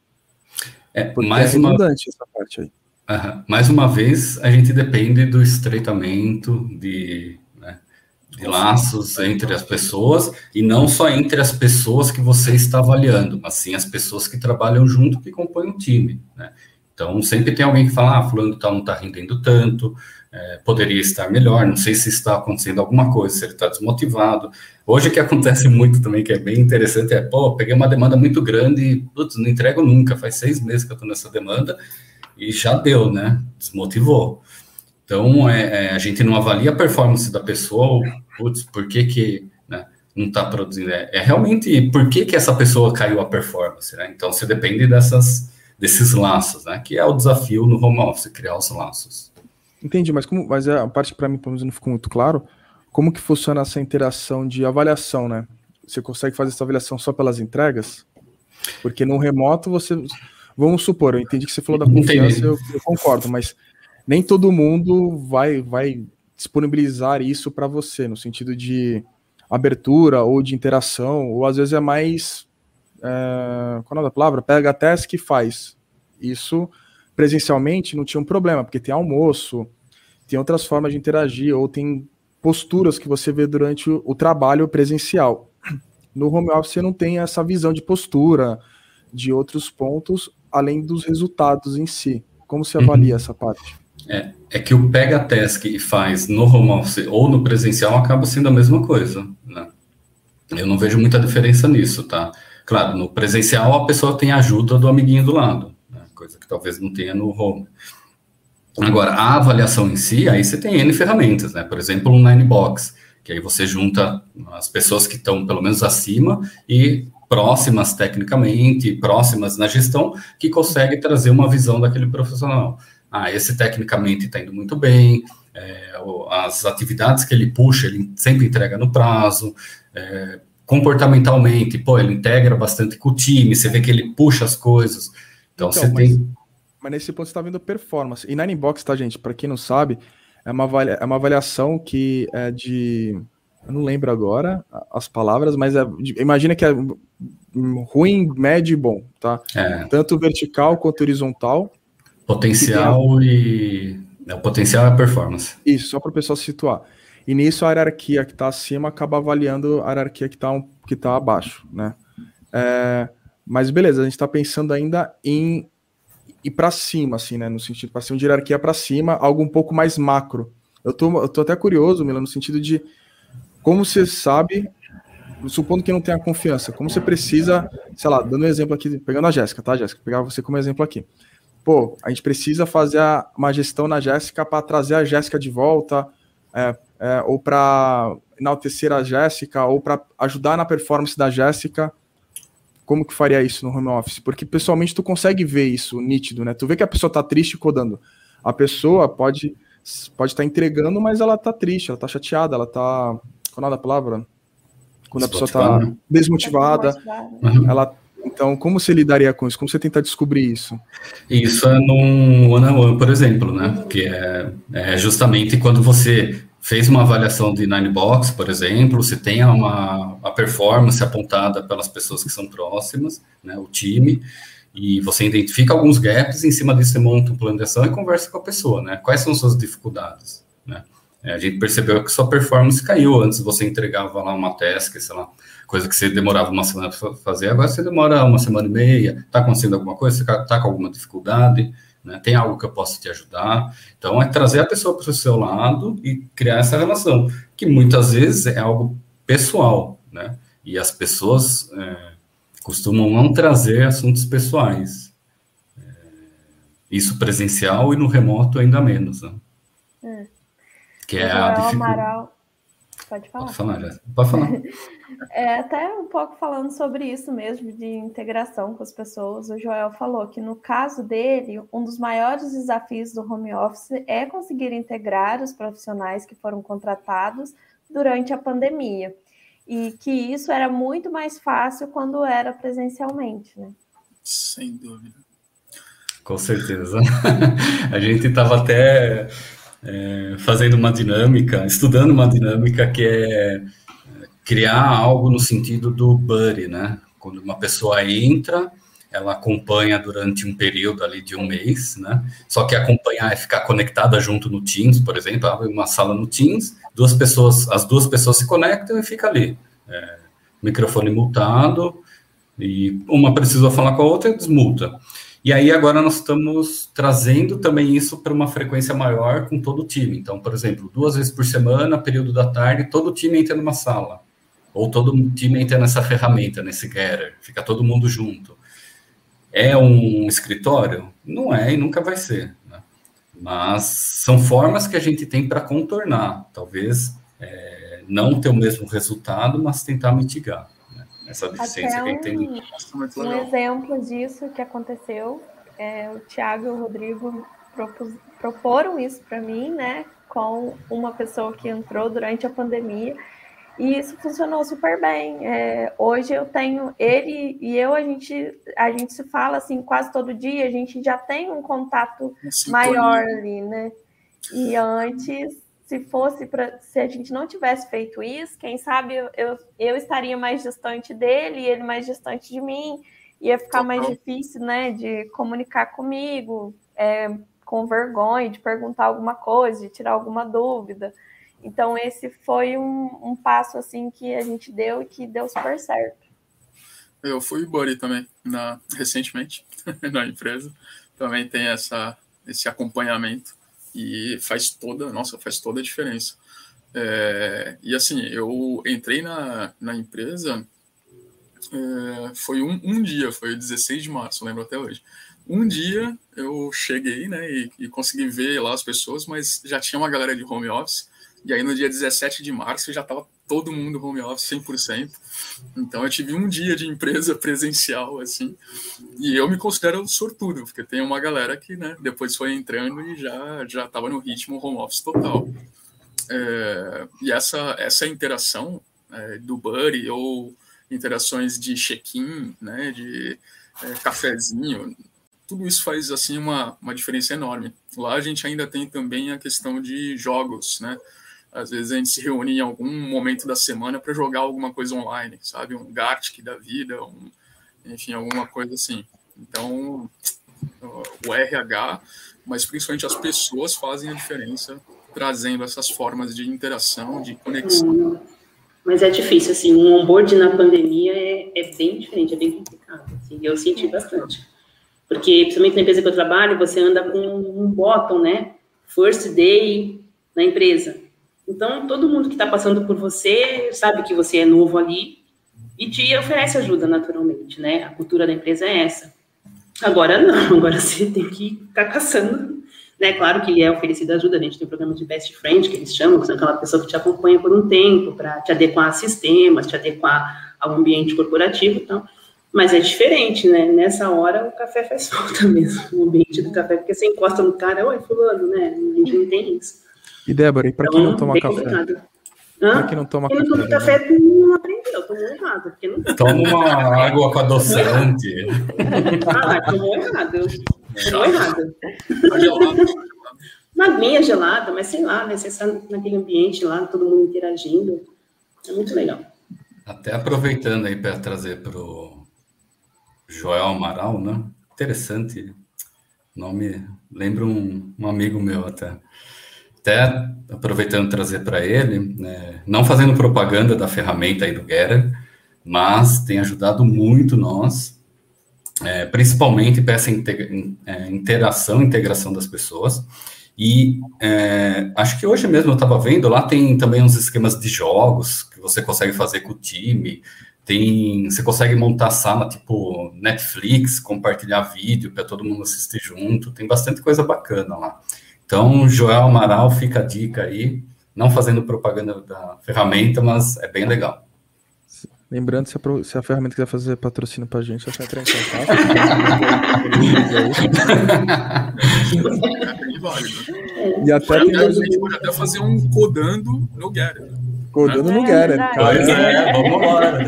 É, Porque mais é uma... essa parte aí. Uhum. Mais uma vez, a gente depende do estreitamento de, né, de laços entre as pessoas, e não só entre as pessoas que você está avaliando, mas sim as pessoas que trabalham junto, que compõem o time. Né? Então, sempre tem alguém que fala, ah, fulano tal não está rendendo tanto, é, poderia estar melhor, não sei se está acontecendo alguma coisa, se ele está desmotivado. Hoje o que acontece muito também, que é bem interessante, é, pô, peguei uma demanda muito grande putz, não entrego nunca, faz seis meses que eu estou nessa demanda e já deu, né? Desmotivou. Então, é, é, a gente não avalia a performance da pessoa, ou, putz, por que que né, não está produzindo? É, é, realmente por que que essa pessoa caiu a performance, né? Então, você depende dessas desses laços, né? Que é o desafio no home office, criar os laços. Entendi, mas como, mas é a parte para mim, pelo menos, não ficou muito claro. Como que funciona essa interação de avaliação, né? Você consegue fazer essa avaliação só pelas entregas? Porque no remoto você, vamos supor, eu entendi que você falou da confiança, eu, eu, concordo, mas nem todo mundo vai vai disponibilizar isso para você no sentido de abertura ou de interação, ou às vezes é mais é, qual é a palavra? Pega a task e faz. Isso presencialmente não tinha um problema, porque tem almoço, tem outras formas de interagir, ou tem posturas que você vê durante o, o trabalho presencial. No home office você não tem essa visão de postura, de outros pontos, além dos resultados em si. Como você avalia uhum. essa parte? É, é, que o pega task e faz no home office ou no presencial acaba sendo a mesma coisa, né? Eu não vejo muita diferença nisso, tá? Claro, no presencial a pessoa tem a ajuda do amiguinho do lado, né? coisa que talvez não tenha no home. Agora, a avaliação em si, aí você tem N ferramentas, né? Por exemplo, um Ninebox, que aí você junta as pessoas que estão pelo menos acima e próximas tecnicamente, próximas na gestão, que consegue trazer uma visão daquele profissional. Ah, esse tecnicamente está indo muito bem, é, as atividades que ele puxa, ele sempre entrega no prazo, é, comportamentalmente, pô, ele integra bastante com o time, você vê que ele puxa as coisas. Então, então você mas, tem. Mas nesse ponto você está vendo performance. E Nine Box, tá, gente? Para quem não sabe, é uma, é uma avaliação que é de. Eu não lembro agora as palavras, mas é... imagina que é ruim, médio e bom, tá? É. Tanto vertical quanto horizontal. Potencial e. É, o potencial é a performance. Isso, só para o pessoal se situar. E nisso a hierarquia que está acima acaba avaliando a hierarquia que está que tá abaixo, né? É, Mas beleza, a gente está pensando ainda em ir para cima, assim, né? No sentido para cima de hierarquia para cima, algo um pouco mais macro. Eu tô, eu tô até curioso, Mila, no sentido de como você sabe, supondo que não tenha confiança, como você precisa, sei lá, dando um exemplo aqui, pegando a Jéssica, tá, Jéssica? Pegar você como exemplo aqui. Pô, a gente precisa fazer uma gestão na Jéssica para trazer a Jéssica de volta, é, é, ou para enaltecer a Jéssica, ou para ajudar na performance da Jéssica como que faria isso no home office? Porque pessoalmente tu consegue ver isso nítido, né? Tu vê que a pessoa tá triste codando. A pessoa pode pode estar tá entregando, mas ela tá triste, ela tá chateada, ela tá qual é a palavra? Quando a pessoa tá desmotivada, uhum. ela então, como você lidaria com isso? Como você tenta descobrir isso? Isso é num one on one, por exemplo, né? Que é, é justamente quando você fez uma avaliação de nine box, por exemplo, se tem uma a performance apontada pelas pessoas que são próximas, né, o time, e você identifica alguns gaps, em cima disso você monta um plano de ação e conversa com a pessoa, né? Quais são suas dificuldades, né? É, a gente percebeu que sua performance caiu, antes você entregava lá uma task, sei lá, coisa que você demorava uma semana para fazer, agora você demora uma semana e meia, tá acontecendo alguma coisa, você tá com alguma dificuldade, né? Tem algo que eu posso te ajudar? Então, é trazer a pessoa para o seu lado e criar essa relação, que muitas vezes é algo pessoal, né? E as pessoas é, costumam não trazer assuntos pessoais. É, isso presencial e no remoto ainda menos, né? É. Que é a dificuldade. Pode falar. Pode falar, Pode falar. É, até um pouco falando sobre isso mesmo, de integração com as pessoas. O Joel falou que, no caso dele, um dos maiores desafios do home office é conseguir integrar os profissionais que foram contratados durante a pandemia. E que isso era muito mais fácil quando era presencialmente, né? Sem dúvida. Com certeza. a gente estava até é, fazendo uma dinâmica, estudando uma dinâmica que é criar algo no sentido do buddy, né? Quando uma pessoa entra, ela acompanha durante um período ali de um mês, né? Só que acompanhar é ficar conectada junto no Teams, por exemplo, abre uma sala no Teams, duas pessoas, as duas pessoas se conectam e fica ali, é, microfone multado e uma precisa falar com a outra e desmuta. E aí agora nós estamos trazendo também isso para uma frequência maior com todo o time. Então, por exemplo, duas vezes por semana, período da tarde, todo o time entra numa sala. Ou todo o time entra nessa ferramenta, nesse Getter, fica todo mundo junto. É um escritório? Não é e nunca vai ser. Né? Mas são formas que a gente tem para contornar. Talvez é, não ter o mesmo resultado, mas tentar mitigar essa deficiência que a gente tem. Um exemplo disso que aconteceu, é, o Tiago e o Rodrigo propus, proporam isso para mim, né, com uma pessoa que entrou durante a pandemia, e isso funcionou super bem. É, hoje eu tenho ele e eu, a gente, a gente se fala assim quase todo dia, a gente já tem um contato maior ali, né? E antes se fosse para se a gente não tivesse feito isso, quem sabe eu, eu estaria mais distante dele e ele mais distante de mim, ia ficar mais difícil, né, de comunicar comigo, é, com vergonha de perguntar alguma coisa, de tirar alguma dúvida. Então esse foi um, um passo assim que a gente deu e que deu super certo. Eu fui buddy também na, recentemente na empresa, também tem essa esse acompanhamento e faz toda, nossa, faz toda a diferença. É, e assim, eu entrei na, na empresa, é, foi um, um dia, foi 16 de março, lembro até hoje. Um dia eu cheguei, né, e, e consegui ver lá as pessoas, mas já tinha uma galera de home office, e aí no dia 17 de março já estava todo mundo home office 100%. Então eu tive um dia de empresa presencial assim, e eu me considero sortudo, porque tem uma galera que, né, depois foi entrando e já já estava no ritmo home office total. É, e essa essa interação é, do buddy ou interações de check-in, né, de é, cafezinho, tudo isso faz assim uma, uma diferença enorme. Lá a gente ainda tem também a questão de jogos, né? Às vezes a gente se reúne em algum momento da semana para jogar alguma coisa online, sabe? Um Gartic da vida, um, enfim, alguma coisa assim. Então, o RH, mas principalmente as pessoas fazem a diferença trazendo essas formas de interação, de conexão. Mas é difícil, assim, um onboard na pandemia é, é bem diferente, é bem complicado. E eu senti bastante. Porque, principalmente na empresa que eu trabalho, você anda com um bottom, né? First day na empresa. Então, todo mundo que está passando por você sabe que você é novo ali e te oferece ajuda naturalmente, né? A cultura da empresa é essa. Agora não, agora você tem que ficar caçando. Né? Claro que é oferecida ajuda, a gente tem programa de best friend, que eles chamam, que é aquela pessoa que te acompanha por um tempo, para te adequar a sistemas, te adequar ao ambiente corporativo. Então, mas é diferente, né? Nessa hora o café faz falta mesmo, o ambiente do café, porque você encosta no cara, oi, fulano, né? A gente não tem isso. E Débora, e para quem não então, toma café? Para quem não toma quem café? Não toma café não aprendeu, tomou errado. Porque não... Toma uma água com adoçante. ah, tomou errado. Tomou errado. Uma gelada, mas sei lá, né? Você está naquele ambiente lá, todo mundo interagindo. É muito legal. Até aproveitando aí para trazer para o Joel Amaral, né? Interessante. Nome, lembra um, um amigo meu até. Até aproveitando trazer para ele, né? não fazendo propaganda da ferramenta aí do Getter, mas tem ajudado muito nós, é, principalmente para essa integra é, interação, integração das pessoas. E é, acho que hoje mesmo eu estava vendo, lá tem também uns esquemas de jogos que você consegue fazer com o time, tem, você consegue montar sala tipo Netflix, compartilhar vídeo para todo mundo assistir junto. Tem bastante coisa bacana lá. Então, Joel Amaral, fica a dica aí. Não fazendo propaganda da ferramenta, mas é bem legal. Lembrando, se a, se a ferramenta quiser fazer patrocínio pra gente, é só entrar em contato. e até tem a gente pode até fazer um codando no Getter. Codando no Getter, cara. É, vamos embora.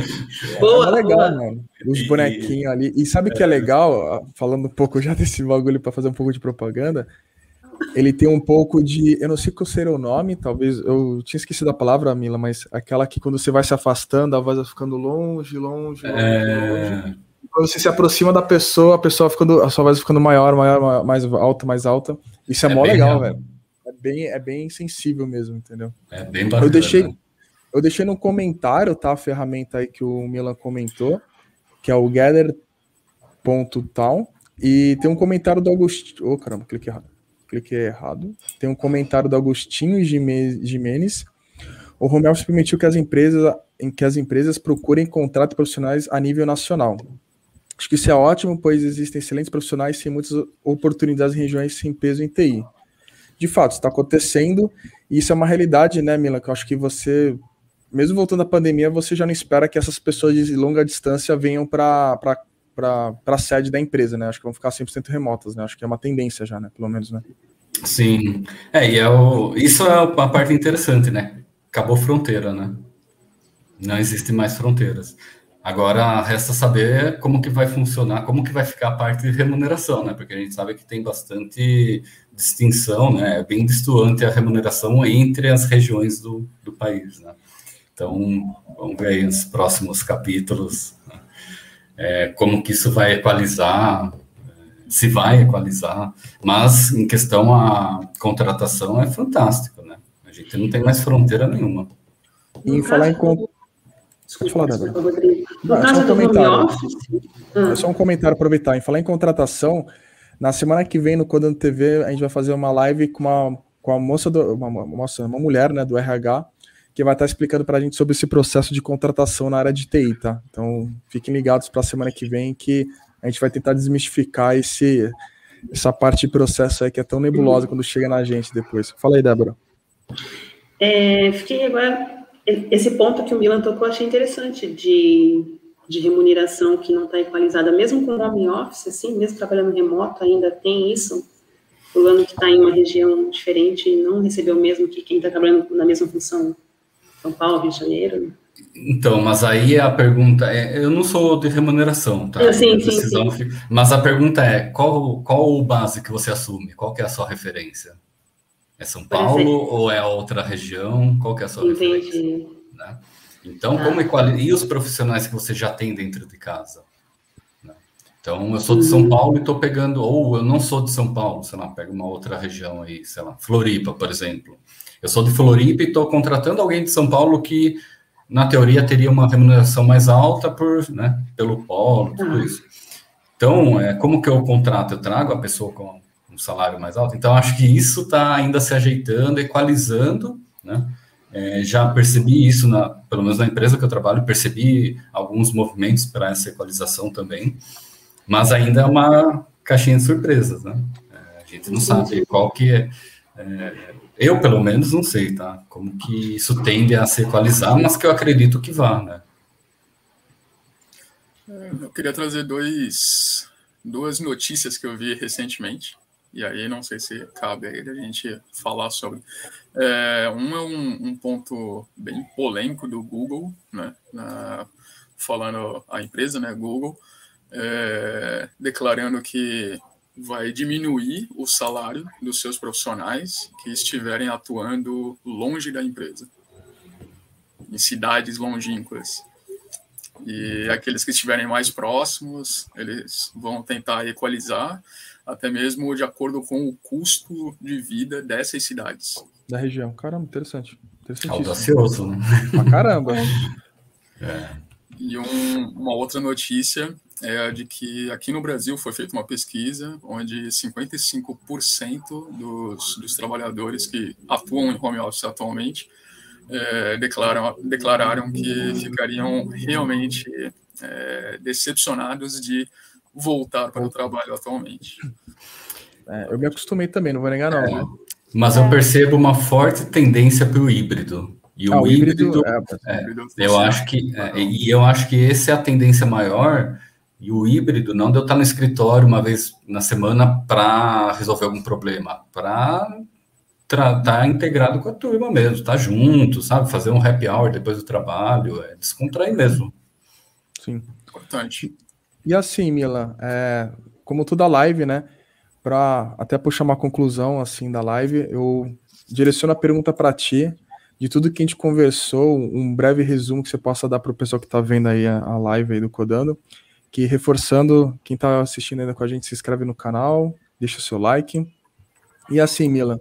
Boa, é legal, boa. mano. Os bonequinhos ali. E sabe o que é legal? Falando um pouco já desse bagulho para fazer um pouco de propaganda. Ele tem um pouco de. Eu não sei qual seria o nome, talvez. Eu tinha esquecido a palavra, Mila, mas aquela que quando você vai se afastando, a voz vai ficando longe, longe, longe, é... longe. Quando você se aproxima da pessoa, a pessoa ficando. A sua voz ficando maior, maior, mais alta, mais alta. Isso é, é mó legal, real. velho. É bem, é bem sensível mesmo, entendeu? É bem bacana. Eu deixei, eu deixei no comentário, tá? A ferramenta aí que o Milan comentou, que é o gather.town. E tem um comentário do Augusto. Ô, oh, caramba, cliquei errado. Cliquei errado. Tem um comentário do Agostinho Jimenez. O Romel permitiu que as empresas, em que as empresas procurem contratos profissionais a nível nacional. Acho que isso é ótimo, pois existem excelentes profissionais sem muitas oportunidades em regiões sem peso em TI. De fato, está acontecendo, e isso é uma realidade, né, Mila? Que eu acho que você mesmo voltando à pandemia, você já não espera que essas pessoas de longa distância venham para a sede da empresa, né? Acho que vão ficar 100% remotas, né? Acho que é uma tendência já, né? Pelo menos, né? Sim. É, e é o, isso é a parte interessante, né? Acabou fronteira, né? Não existe mais fronteiras. Agora resta saber como que vai funcionar, como que vai ficar a parte de remuneração, né? Porque a gente sabe que tem bastante distinção, né? É bem distoante a remuneração entre as regiões do, do país, né? Então, vamos ver aí nos próximos capítulos né? É, como que isso vai equalizar, se vai equalizar, mas em questão a contratação é fantástico, né? A gente não tem mais fronteira nenhuma. E em falar em falar. Não, é só um comentário. É só um comentário aproveitar. Em falar em contratação, na semana que vem no Codando TV, a gente vai fazer uma live com uma, com a moça, do, uma, moça, uma mulher né, do RH, que vai estar explicando para a gente sobre esse processo de contratação na área de TI, tá? Então, fiquem ligados para a semana que vem que a gente vai tentar desmistificar esse, essa parte de processo aí que é tão nebulosa quando chega na gente depois. Fala aí, Débora. É, fiquei agora. Esse ponto que o Milan tocou, achei interessante, de, de remuneração que não está equalizada, mesmo com home office, assim, mesmo trabalhando remoto, ainda tem isso. O ano que está em uma região diferente não recebeu o mesmo que quem está trabalhando na mesma função são Paulo, Rio de Janeiro? Então, mas aí a pergunta é, eu não sou de remuneração, tá? sim, sim, sim. Mas a pergunta é, qual, qual o base que você assume? Qual que é a sua referência? É São Paulo ou é outra região? Qual que é a sua Entendi. referência? Né? Então, ah. como equali... e os profissionais que você já tem dentro de casa? Né? Então, eu sou de São Paulo e estou pegando, ou eu não sou de São Paulo, sei lá, pego uma outra região aí, sei lá, Floripa, por exemplo. Eu sou de Floripa e estou contratando alguém de São Paulo que, na teoria, teria uma remuneração mais alta por, né, pelo polo, tudo ah. isso. Então, é, como que eu contrato? Eu trago a pessoa com um salário mais alto? Então, acho que isso está ainda se ajeitando, equalizando, né? É, já percebi isso, na, pelo menos na empresa que eu trabalho, percebi alguns movimentos para essa equalização também, mas ainda é uma caixinha de surpresas, né? É, a gente não sabe qual que é, é, Eu, pelo menos, não sei, tá? Como que isso tende a se equalizar, mas que eu acredito que vá, né? Eu queria trazer dois, duas notícias que eu vi recentemente. E aí não sei se cabe aí a gente falar sobre. É, um é um, um, ponto bem polêmico do Google, né? Na, falando a empresa, né? Google, é, declarando que vai diminuir o salário dos seus profissionais que estiverem atuando longe da empresa, em cidades longínquas. E aqueles que estiverem mais próximos, eles vão tentar equalizar, até mesmo de acordo com o custo de vida dessas cidades. Da região. Caramba, interessante. Audacioso, né? Pra caramba. É. E um, uma outra notícia é a de que aqui no Brasil foi feita uma pesquisa onde 55% dos, dos trabalhadores que atuam em home office atualmente é, declaram, declararam que ficariam realmente é, decepcionados de voltar para o trabalho atualmente. É, eu me acostumei também, não vou negar não. É, né? mas eu percebo uma forte tendência para o híbrido. E ah, o, híbrido, híbrido é, eu acho que e eu acho que essa é a tendência maior. E o híbrido não deu estar no escritório uma vez na semana para resolver algum problema, para tá integrado com a turma mesmo, tá junto, sabe? Fazer um happy hour depois do trabalho, é descontrair mesmo. Sim. Importante. E assim, Mila, é, como toda live, né? Para até puxar uma conclusão assim da live, eu direciono a pergunta para ti de tudo que a gente conversou, um breve resumo que você possa dar para o pessoal que está vendo aí a, a, live aí do Codando, que reforçando, quem está assistindo ainda com a gente, se inscreve no canal, deixa o seu like. E assim, Mila,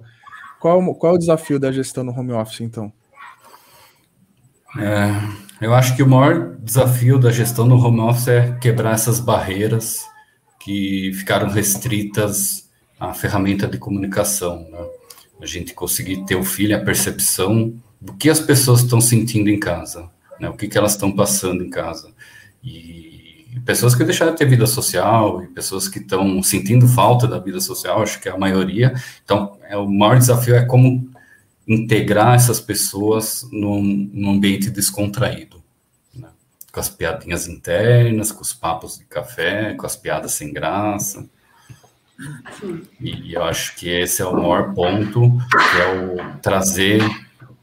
qual, qual é o desafio da gestão no home office, então? É, eu acho que o maior desafio da gestão no home office é quebrar essas barreiras que ficaram restritas à ferramenta de comunicação. Né? A gente conseguir ter o filho, a percepção do que as pessoas estão sentindo em casa, né? o que, que elas estão passando em casa. E pessoas que deixaram de ter vida social e pessoas que estão sentindo falta da vida social, acho que é a maioria. Então, é, o maior desafio é como integrar essas pessoas num, num ambiente descontraído. Né? Com as piadinhas internas, com os papos de café, com as piadas sem graça. E eu acho que esse é o maior ponto, que é o trazer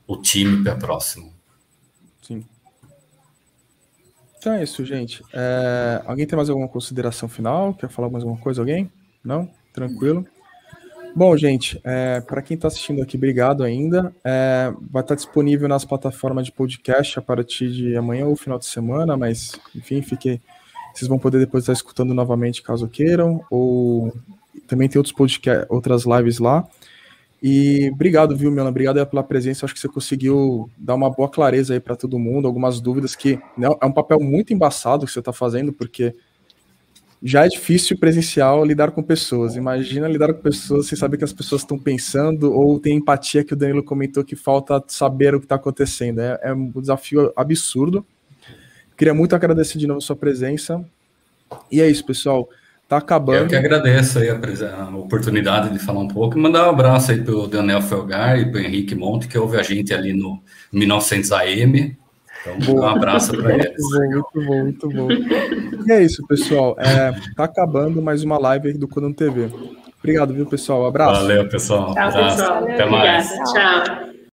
o time para próximo. Então é isso, gente. É, alguém tem mais alguma consideração final? Quer falar mais alguma coisa? Alguém? Não? Tranquilo. Bom, gente, é, para quem está assistindo aqui, obrigado ainda. É, vai estar tá disponível nas plataformas de podcast a partir de amanhã ou final de semana, mas enfim, fique, vocês vão poder depois estar escutando novamente caso queiram, ou também tem outros podcast, outras lives lá. E obrigado, viu, Milan? Obrigado pela presença. Acho que você conseguiu dar uma boa clareza aí para todo mundo, algumas dúvidas que né, é um papel muito embaçado que você está fazendo, porque já é difícil presencial lidar com pessoas. Imagina lidar com pessoas sem saber o que as pessoas estão pensando ou tem empatia que o Danilo comentou que falta saber o que está acontecendo. É, é um desafio absurdo. Queria muito agradecer de novo a sua presença. E é isso, pessoal. Tá acabando. Eu que agradeço aí a, a, oportunidade de falar um pouco e mandar um abraço aí pro Daniel Felgar e pro Henrique Monte, que ouve a gente ali no 1900 AM. Então, um abraço para eles. Muito bom, muito bom, muito bom. E é isso, pessoal. É, tá acabando mais uma live do Codão TV. Obrigado, viu, pessoal? Um abraço. Valeu, pessoal. Tchau, pessoal. Até mais. Tchau.